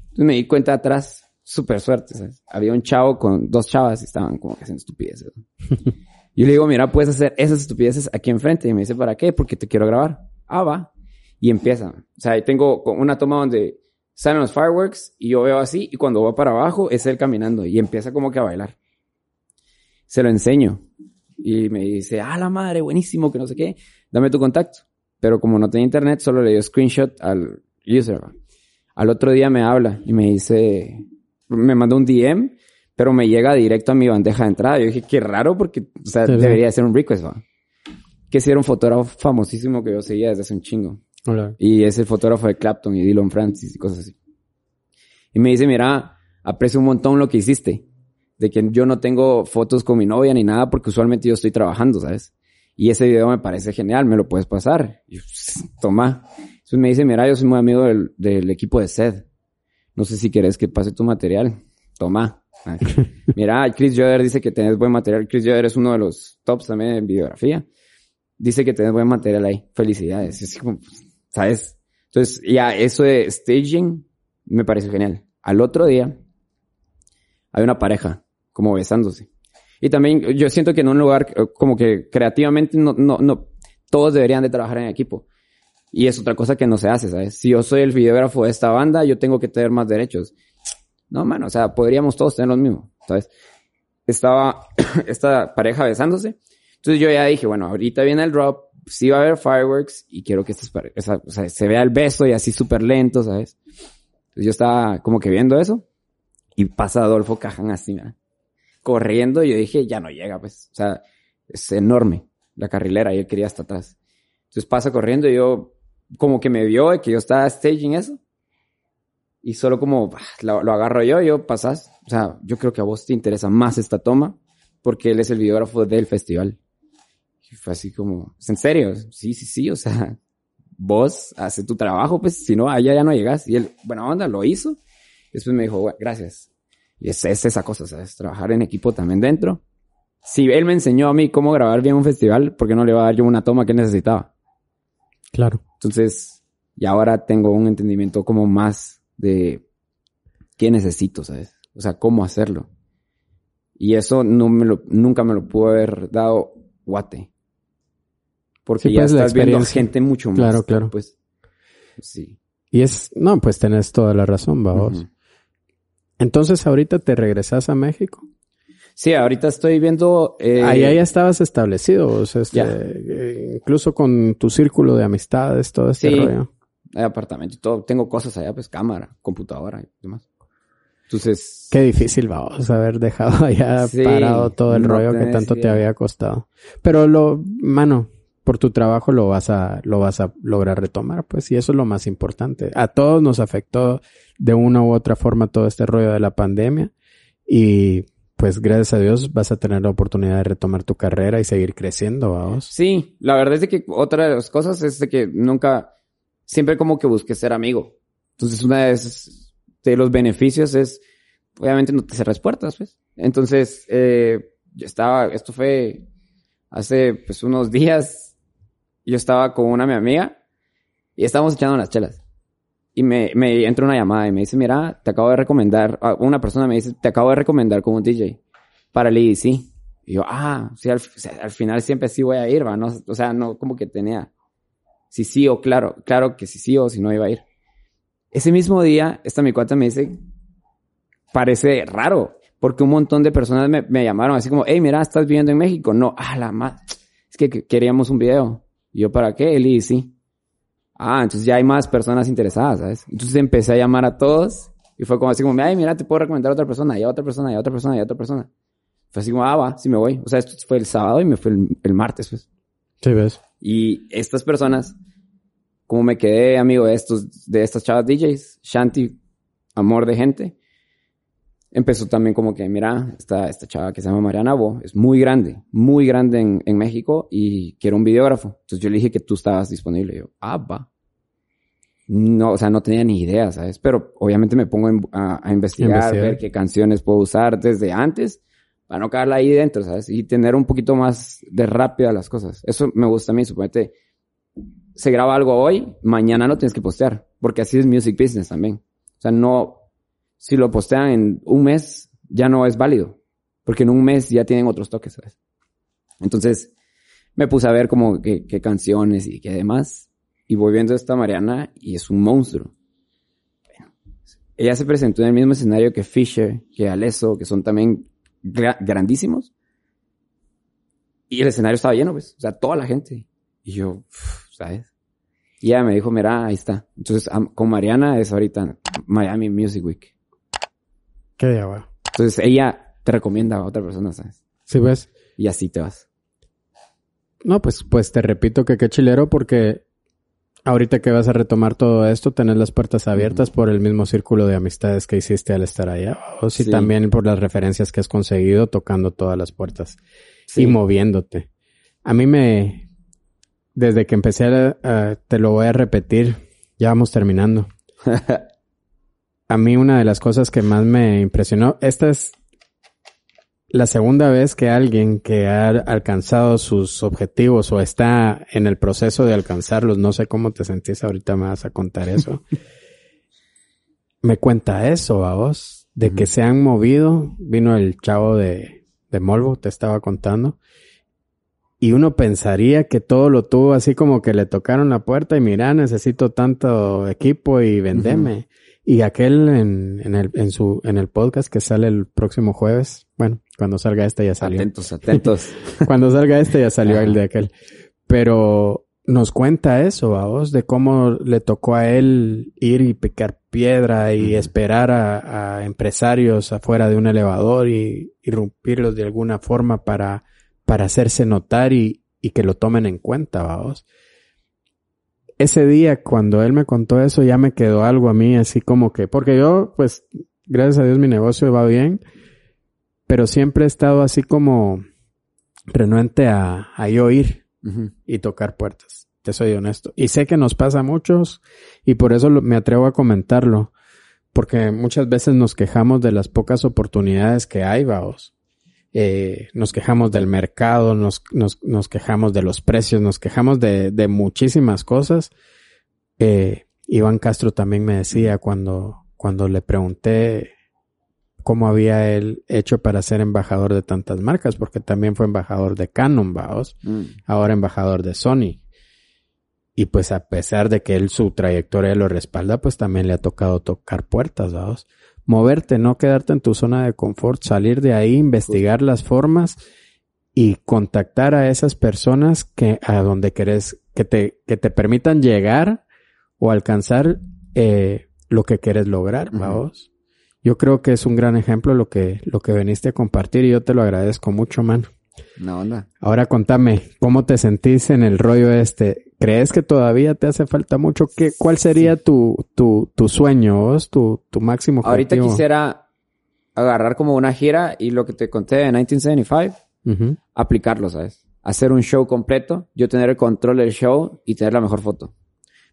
Entonces me di cuenta atrás, súper suerte, ¿sabes? Había un chavo con dos chavas y estaban como que haciendo estupideces. Yo le digo, mira, puedes hacer esas estupideces aquí enfrente. Y me dice, ¿para qué? Porque te quiero grabar. Ah, va. Y empieza. O sea, ahí tengo una toma donde salen los fireworks y yo veo así y cuando va para abajo es él caminando y empieza como que a bailar. Se lo enseño y me dice, ah, la madre, buenísimo, que no sé qué. Dame tu contacto. Pero como no tenía internet, solo le dio screenshot al user. Al otro día me habla y me dice, me manda un DM, pero me llega directo a mi bandeja de entrada. Yo dije, qué raro porque, o sea, debería ser un request, ¿va? Que si era un fotógrafo famosísimo que yo seguía desde hace un chingo. Hola. Y es el fotógrafo de Clapton y Dylan Francis y cosas así. Y me dice, mira, aprecio un montón lo que hiciste. De que yo no tengo fotos con mi novia ni nada porque usualmente yo estoy trabajando, ¿sabes? Y ese video me parece genial, me lo puedes pasar. Y yo, "Pss, toma. Entonces me dice, mira, yo soy muy amigo del, del equipo de SED. No sé si quieres que pase tu material. Toma. Ay. Mira, Chris Joder dice que tenés buen material. Chris Joder es uno de los tops también en videografía. Dice que tenés buen material ahí. Felicidades. Y así como, ¿sabes? Entonces, ya eso de staging me pareció genial. Al otro día, hay una pareja como besándose. Y también yo siento que en un lugar eh, como que creativamente no, no, no, todos deberían de trabajar en equipo. Y es otra cosa que no se hace, ¿sabes? Si yo soy el videógrafo de esta banda, yo tengo que tener más derechos. No, mano, o sea, podríamos todos tener los mismos, ¿sabes? Estaba esta pareja besándose. Entonces yo ya dije, bueno, ahorita viene el drop, sí va a haber fireworks y quiero que o sea, se vea el beso y así súper lento, ¿sabes? Entonces yo estaba como que viendo eso y pasa Adolfo Caján así, mira, corriendo y yo dije, ya no llega, pues, o sea, es enorme la carrilera y él quería hasta atrás. Entonces pasa corriendo y yo como que me vio que yo estaba staging eso y solo como bah, lo, lo agarro yo, yo pasas, o sea, yo creo que a vos te interesa más esta toma porque él es el videógrafo del festival. Y fue así como, ¿es en serio? Sí, sí, sí, o sea, vos haces tu trabajo, pues, si no, allá ya no llegas. Y él, buena onda, lo hizo. Después me dijo, "Bueno, gracias. Y es, es esa cosa, ¿sabes? Trabajar en equipo también dentro. Si él me enseñó a mí cómo grabar bien un festival, ¿por qué no le va a dar yo una toma que necesitaba? Claro. Entonces, y ahora tengo un entendimiento como más de qué necesito, ¿sabes? O sea, cómo hacerlo. Y eso no me lo, nunca me lo pudo haber dado Guate. Porque Sí, ya pues, estás viendo gente mucho más. Claro, claro. Pues, sí. Y es, no, pues tenés toda la razón, vamos. Ujú. Entonces ahorita te regresas a México. Sí, ahorita estoy viendo... eh, Ahí ya estabas establecido, o sea, este, eh, incluso con tu círculo de amistades, todo este Sí. rollo. Hay apartamento y todo. Tengo cosas allá, pues cámara, computadora y demás. Entonces... Qué difícil, vamos, haber dejado allá Sí, parado todo el no rollo que tanto te había costado. Pero lo, mano, por tu trabajo lo vas a, lo vas a lograr retomar, pues, y eso es lo más importante. A todos nos afectó de una u otra forma todo este rollo de la pandemia y pues gracias a Dios vas a tener la oportunidad de retomar tu carrera y seguir creciendo, vamos. Sí, la verdad es que otra de las cosas es de que nunca, siempre como que busqué ser amigo. Entonces una de, de los beneficios es, obviamente no te cerras puertas, pues. Entonces, eh, estaba, esto fue hace pues unos días, yo estaba con una mi amiga y estábamos echando las chelas. Y me, me entra una llamada y me dice, mira, te acabo de recomendar, una persona me dice, te acabo de recomendar como un DJ para el EDC. Y yo, ah, sí, al, al, final siempre sí voy a ir, va, no, o sea, no como que tenía, si sí o claro, claro que si sí o si no iba a ir. Ese mismo día, esta mi cuata me dice, parece raro, porque un montón de personas me, me llamaron así como, hey, mira, ¿estás viviendo en México? No, ah, la más, es que queríamos un video. Y yo, ¿para qué? El EDC. Ah, entonces ya hay más personas interesadas, ¿sabes? Entonces empecé a llamar a todos y fue como así como, ay, mira, te puedo recomendar a otra persona, y a otra persona, y a otra persona, y a otra persona. Fue así como, ah, va, sí me voy. O sea, esto fue el sábado y me fue el, martes, pues. Sí, ves. Y estas personas, como me quedé amigo de estos, de estas chavas DJs, Shanti, amor de gente, empezó también como que, mira, esta, esta chava que se llama Mariana Bo es muy grande, muy grande en, en México y quiero un videógrafo. Entonces yo le dije que tú estabas disponible. Y yo, ah, va. No, o sea, no tenía ni idea, ¿sabes? Pero obviamente me pongo a, investigar, ver qué canciones puedo usar desde antes para no caerla ahí dentro, ¿sabes? Y tener un poquito más de rápida las cosas. Eso me gusta a mí, suponete. Se graba algo hoy, mañana lo tienes que postear, porque así es music business también. O sea, no, si lo postean en un mes, ya no es válido, porque en un mes ya tienen otros toques, ¿sabes? Entonces, me puse a ver como qué, canciones y qué demás y voy viendo esta Mariana y es un monstruo. ella se presentó en el mismo escenario que Fisher, que Alesso, que son también grandísimos. Y el escenario estaba lleno, pues. O sea, toda la gente. Y yo, ¿sabes? Y ella me dijo, mira, ahí está. Entonces, con Mariana es ahorita Miami Music Week. Qué Entonces, ella te recomienda a otra persona, ¿sabes? Sí, ves. Y así te vas. No, pues, pues te repito que qué chilero porque Ahorita que vas a retomar todo esto, tener las puertas abiertas por el mismo círculo de amistades que hiciste al estar allá, o si también por las referencias que has conseguido tocando todas las puertas y moviéndote. A mí me, desde que empecé a, te lo voy a repetir, ya vamos terminando. a mí una de las cosas que más me impresionó, esta es la segunda vez que alguien que ha alcanzado sus objetivos o está en el proceso de alcanzarlos, no sé cómo te sentís ahorita, me vas a contar eso. me cuenta eso a vos, de que se han movido, vino el chavo de, de Molvo, te estaba contando, y uno pensaría que todo lo tuvo así como que le tocaron la puerta y mira, necesito tanto equipo y vendeme. Y aquel en, en, el, en, su, en el podcast que sale el próximo jueves, bueno, cuando salga este ya salió. Atentos, atentos. cuando salga este ya salió el de aquel. Pero nos cuenta eso, a vos, de cómo le tocó a él ir y picar piedra y esperar a, a, empresarios afuera de un elevador y irrumpirlos de alguna forma para, para hacerse notar y, y que lo tomen en cuenta, vamos ese día cuando él me contó eso ya me quedó algo a mí así como que, porque yo pues gracias a Dios mi negocio va bien, pero siempre he estado así como renuente a, a yo ir y tocar puertas, te soy honesto. Y sé que nos pasa a muchos y por eso me atrevo a comentarlo, porque muchas veces nos quejamos de las pocas oportunidades que hay, vaos. Eh, nos quejamos del mercado, nos, nos, nos, quejamos de los precios, nos quejamos de, de muchísimas cosas. Eh, Iván Castro también me decía cuando, cuando le pregunté cómo había él hecho para ser embajador de tantas marcas, porque también fue embajador de Canon, vaos, mm. ahora embajador de Sony. Y pues a pesar de que él su trayectoria lo respalda, pues también le ha tocado tocar puertas, vaos moverte, no quedarte en tu zona de confort, salir de ahí, investigar las formas y contactar a esas personas que a donde querés, que te, que te permitan llegar o alcanzar eh, lo que quieres lograr, vamos. Yo creo que es un gran ejemplo lo que, lo que veniste a compartir y yo te lo agradezco mucho, man. Una onda. Ahora contame, ¿cómo te sentís en el rollo este? ¿Crees que todavía te hace falta mucho? ¿Qué, ¿Cuál sería tu, tu, tu sueño, vos? Tu, tu máximo Ahorita objetivo? quisiera agarrar como una gira y lo que te conté de 1975, Ujú. aplicarlo, ¿sabes? Hacer un show completo, yo tener el control del show y tener la mejor foto.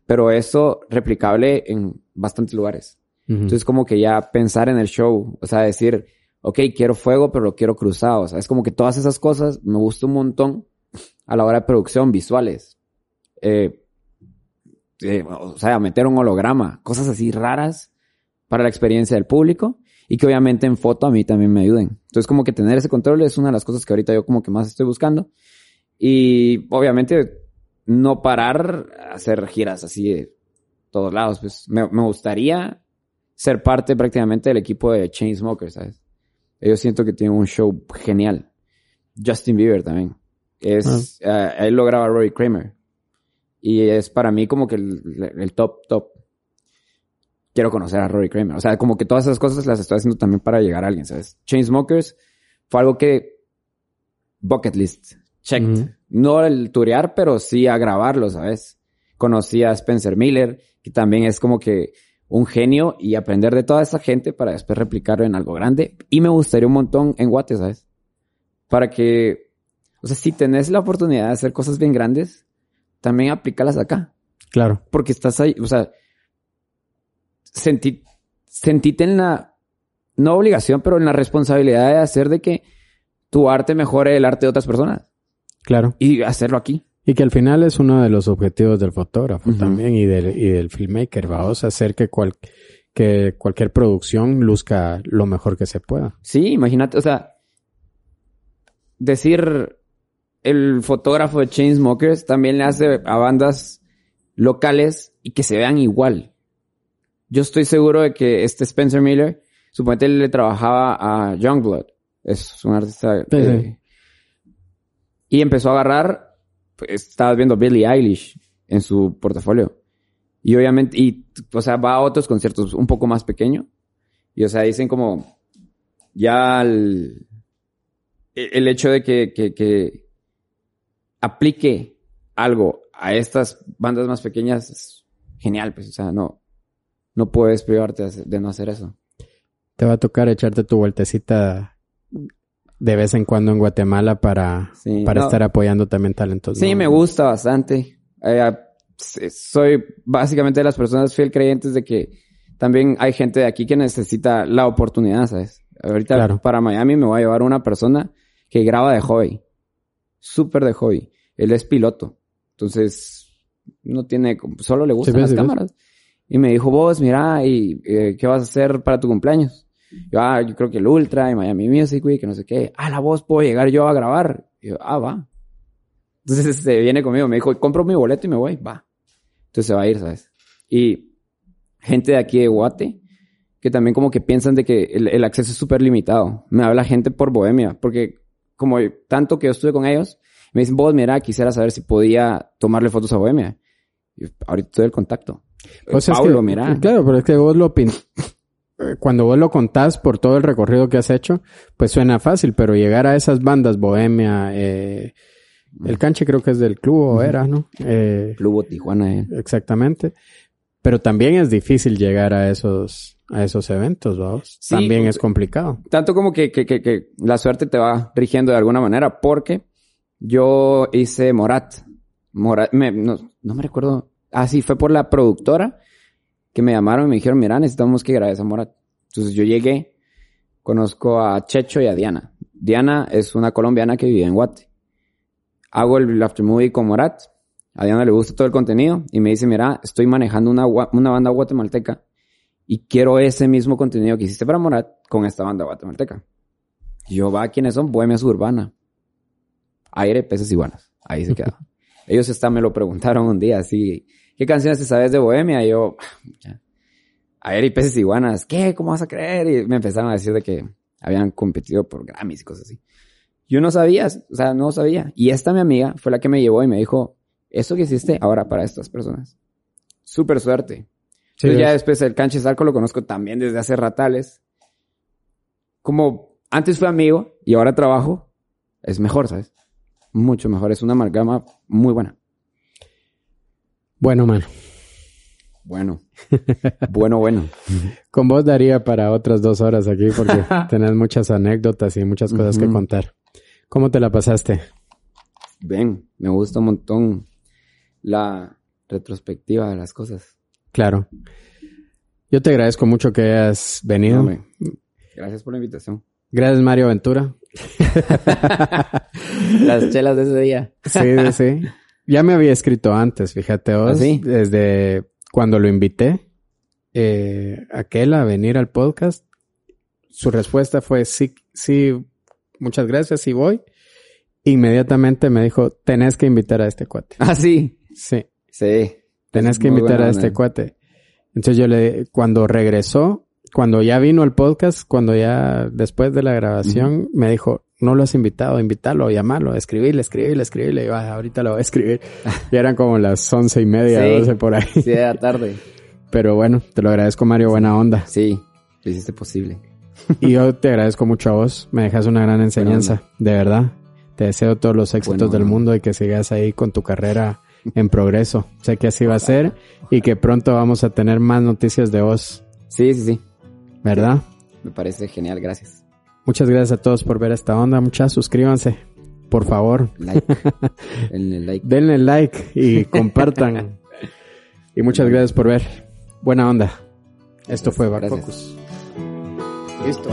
Pero eso replicable en bastantes lugares. Entonces como que ya pensar en el show, o sea, decir, ok, quiero fuego, pero lo quiero cruzado. O sea, es como que todas esas cosas me gusta un montón a la hora de producción, visuales. Eh, eh, o sea, meter un holograma, cosas así raras para la experiencia del público y que obviamente en foto a mí también me ayuden. Entonces como que tener ese control es una de las cosas que ahorita yo como que más estoy buscando. Y obviamente no parar a hacer giras así de todos lados. Pues me, me gustaría ser parte prácticamente del equipo de Chainsmokers, ¿sabes? Ellos siento que tienen un show genial. Justin Bieber también. Es, eh, él lo graba Rory Kramer. Y es para mí como que el, el top, top. Quiero conocer a Rory Kramer. O sea, como que todas esas cosas las estoy haciendo también para llegar a alguien, ¿sabes? Chainsmokers fue algo que... Bucket list. Checked. No el turear, pero sí a grabarlo, ¿sabes? Conocí a Spencer Miller, que también es como que un genio y aprender de toda esa gente para después replicarlo en algo grande. Y me gustaría un montón en Guate, ¿sabes? Para que, o sea, si tenés la oportunidad de hacer cosas bien grandes, también aplícalas acá. Claro. Porque estás ahí, o sea, sentí, sentite en la, no obligación, pero en la responsabilidad de hacer de que tu arte mejore el arte de otras personas. Claro. Y hacerlo aquí. Y que al final es uno de los objetivos del fotógrafo también y del, y del filmmaker. Vamos a hacer que, cual, que cualquier producción luzca lo mejor que se pueda. Sí, imagínate, o sea, decir el fotógrafo de Chainsmokers también le hace a bandas locales y que se vean igual. Yo estoy seguro de que este Spencer Miller, suponete él le trabajaba a Youngblood, es un artista. Sí, eh, sí. Y empezó a agarrar, estabas viendo Billie Eilish en su portafolio. Y obviamente, y, o sea, va a otros conciertos un poco más pequeño. Y, o sea, dicen como, ya el, el hecho de que, que, que aplique algo a estas bandas más pequeñas es genial, pues, o sea, no, no puedes privarte de no hacer eso. Te va a tocar echarte tu vueltecita de vez en cuando en Guatemala para, Sí, para no. estar apoyando también talentos. Sí, me gusta bastante. Eh, s- soy básicamente de las personas fiel creyentes de que también hay gente de aquí que necesita la oportunidad, ¿sabes? Ahorita Claro. para Miami me voy a llevar una persona que graba de hobby. Súper de hobby. Él es piloto. Entonces, no tiene, solo le gustan Sí, las sí, cámaras. Y me dijo, vos, mira, ¿y eh, qué vas a hacer para tu cumpleaños? Yo, ah, yo creo que el Ultra y Miami Music Week, que no sé qué. Ah, la voz, ¿puedo llegar yo a grabar? Y yo, ah, va. Entonces se viene conmigo, me dijo, compro mi boleto y me voy, va. Entonces se va a ir, ¿sabes? Y gente de aquí de Guate, que también como que piensan de que el, el acceso es súper limitado. Me habla gente por Bohemia, porque como tanto que yo estuve con ellos, me dicen, vos, mira, quisiera saber si podía tomarle fotos a Bohemia. Y ahorita estoy el contacto. O sea, es Pablo, que- mira. Claro, pero es que vos lo pin... eh, Cuando vos lo contás por todo el recorrido que has hecho, pues suena fácil, pero llegar a esas bandas, Bohemia, eh, el canche creo que es del club o era, ¿no? Eh, Club Tijuana. eh. exactamente. Pero también es difícil llegar a esos, a esos eventos, vamos. Sí, también es complicado. Tanto como que, que, que, que la suerte te va rigiendo de alguna manera, porque yo hice Morat. Morat, me- no, no me recuerdo. Ah, sí, fue por la productora que me llamaron y me dijeron, mira, necesitamos que grabes a Morat. Entonces yo llegué, conozco a Checho y a Diana. Diana es una colombiana que vive en Guate. Hago el aftermovie con Morat. A Diana le gusta todo el contenido y me dice, mira, estoy manejando una, una banda guatemalteca y quiero ese mismo contenido que hiciste para Morat con esta banda guatemalteca. Y yo, va, ¿quiénes son? Bohemia Suburbana. Aire, peces iguanas. Ahí se quedó. Ellos hasta me lo preguntaron un día, así, ¿qué canciones te sabes de Bohemia? Y yo, ya. Aire y peces iguanas. ¿Qué? ¿Cómo vas a creer? Y me empezaron a decir de que habían competido por Grammys y cosas así. Yo no sabía, o sea, no sabía. Y esta mi amiga fue la que me llevó y me dijo, eso que hiciste ahora para estas personas. Súper suerte. Sí, Entonces ya es- después el Canche Zarco lo conozco también desde hace ratales. Como antes fue amigo y ahora trabajo. es mejor, ¿sabes? Mucho mejor. Es una amalgama muy buena. Bueno, mano. Bueno. bueno, bueno. Con vos daría para otras dos horas aquí porque tenés muchas anécdotas y muchas cosas que contar. ¿Cómo te la pasaste? Ven, me gusta un montón la retrospectiva de las cosas. Claro. Yo te agradezco mucho que hayas venido. Gracias por la invitación. Gracias, Mario Ventura. Las chelas de ese día. Sí, sí, sí. Ya me había escrito antes, fíjate vos. ¿Ah, sí? Desde cuando lo invité eh, a aquel a venir al podcast. Su respuesta fue sí, sí, muchas gracias, sí voy. Inmediatamente me dijo, tenés que invitar a este cuate. Ah, sí. Sí, Sí. tenés Es que invitar a este cuate. Entonces yo le, cuando regresó, cuando ya vino al podcast, cuando ya después de la grabación, me dijo, no lo has invitado, invítalo, llamalo, escribirle, escribirle, escribirle. Y "Ah, ahorita lo voy a escribir. y eran como las once y media, Sí. doce por ahí. Sí, era tarde. Pero bueno, te lo agradezco, Mario, buena onda. Sí, lo hiciste posible. Y yo te agradezco mucho a vos. Me dejas una gran enseñanza, de verdad. Te deseo todos los éxitos Bueno, del mundo y que sigas ahí con tu carrera en progreso. Sé que así va a ser y que pronto vamos a tener más noticias de vos, Sí, sí, sí. ¿verdad? Me parece genial, gracias. Muchas gracias a todos por ver esta onda. Muchas suscríbanse, por favor. Like. el like. Denle like y compartan. y muchas gracias por ver. Buena onda. Esto fue Back. Focus. Listo.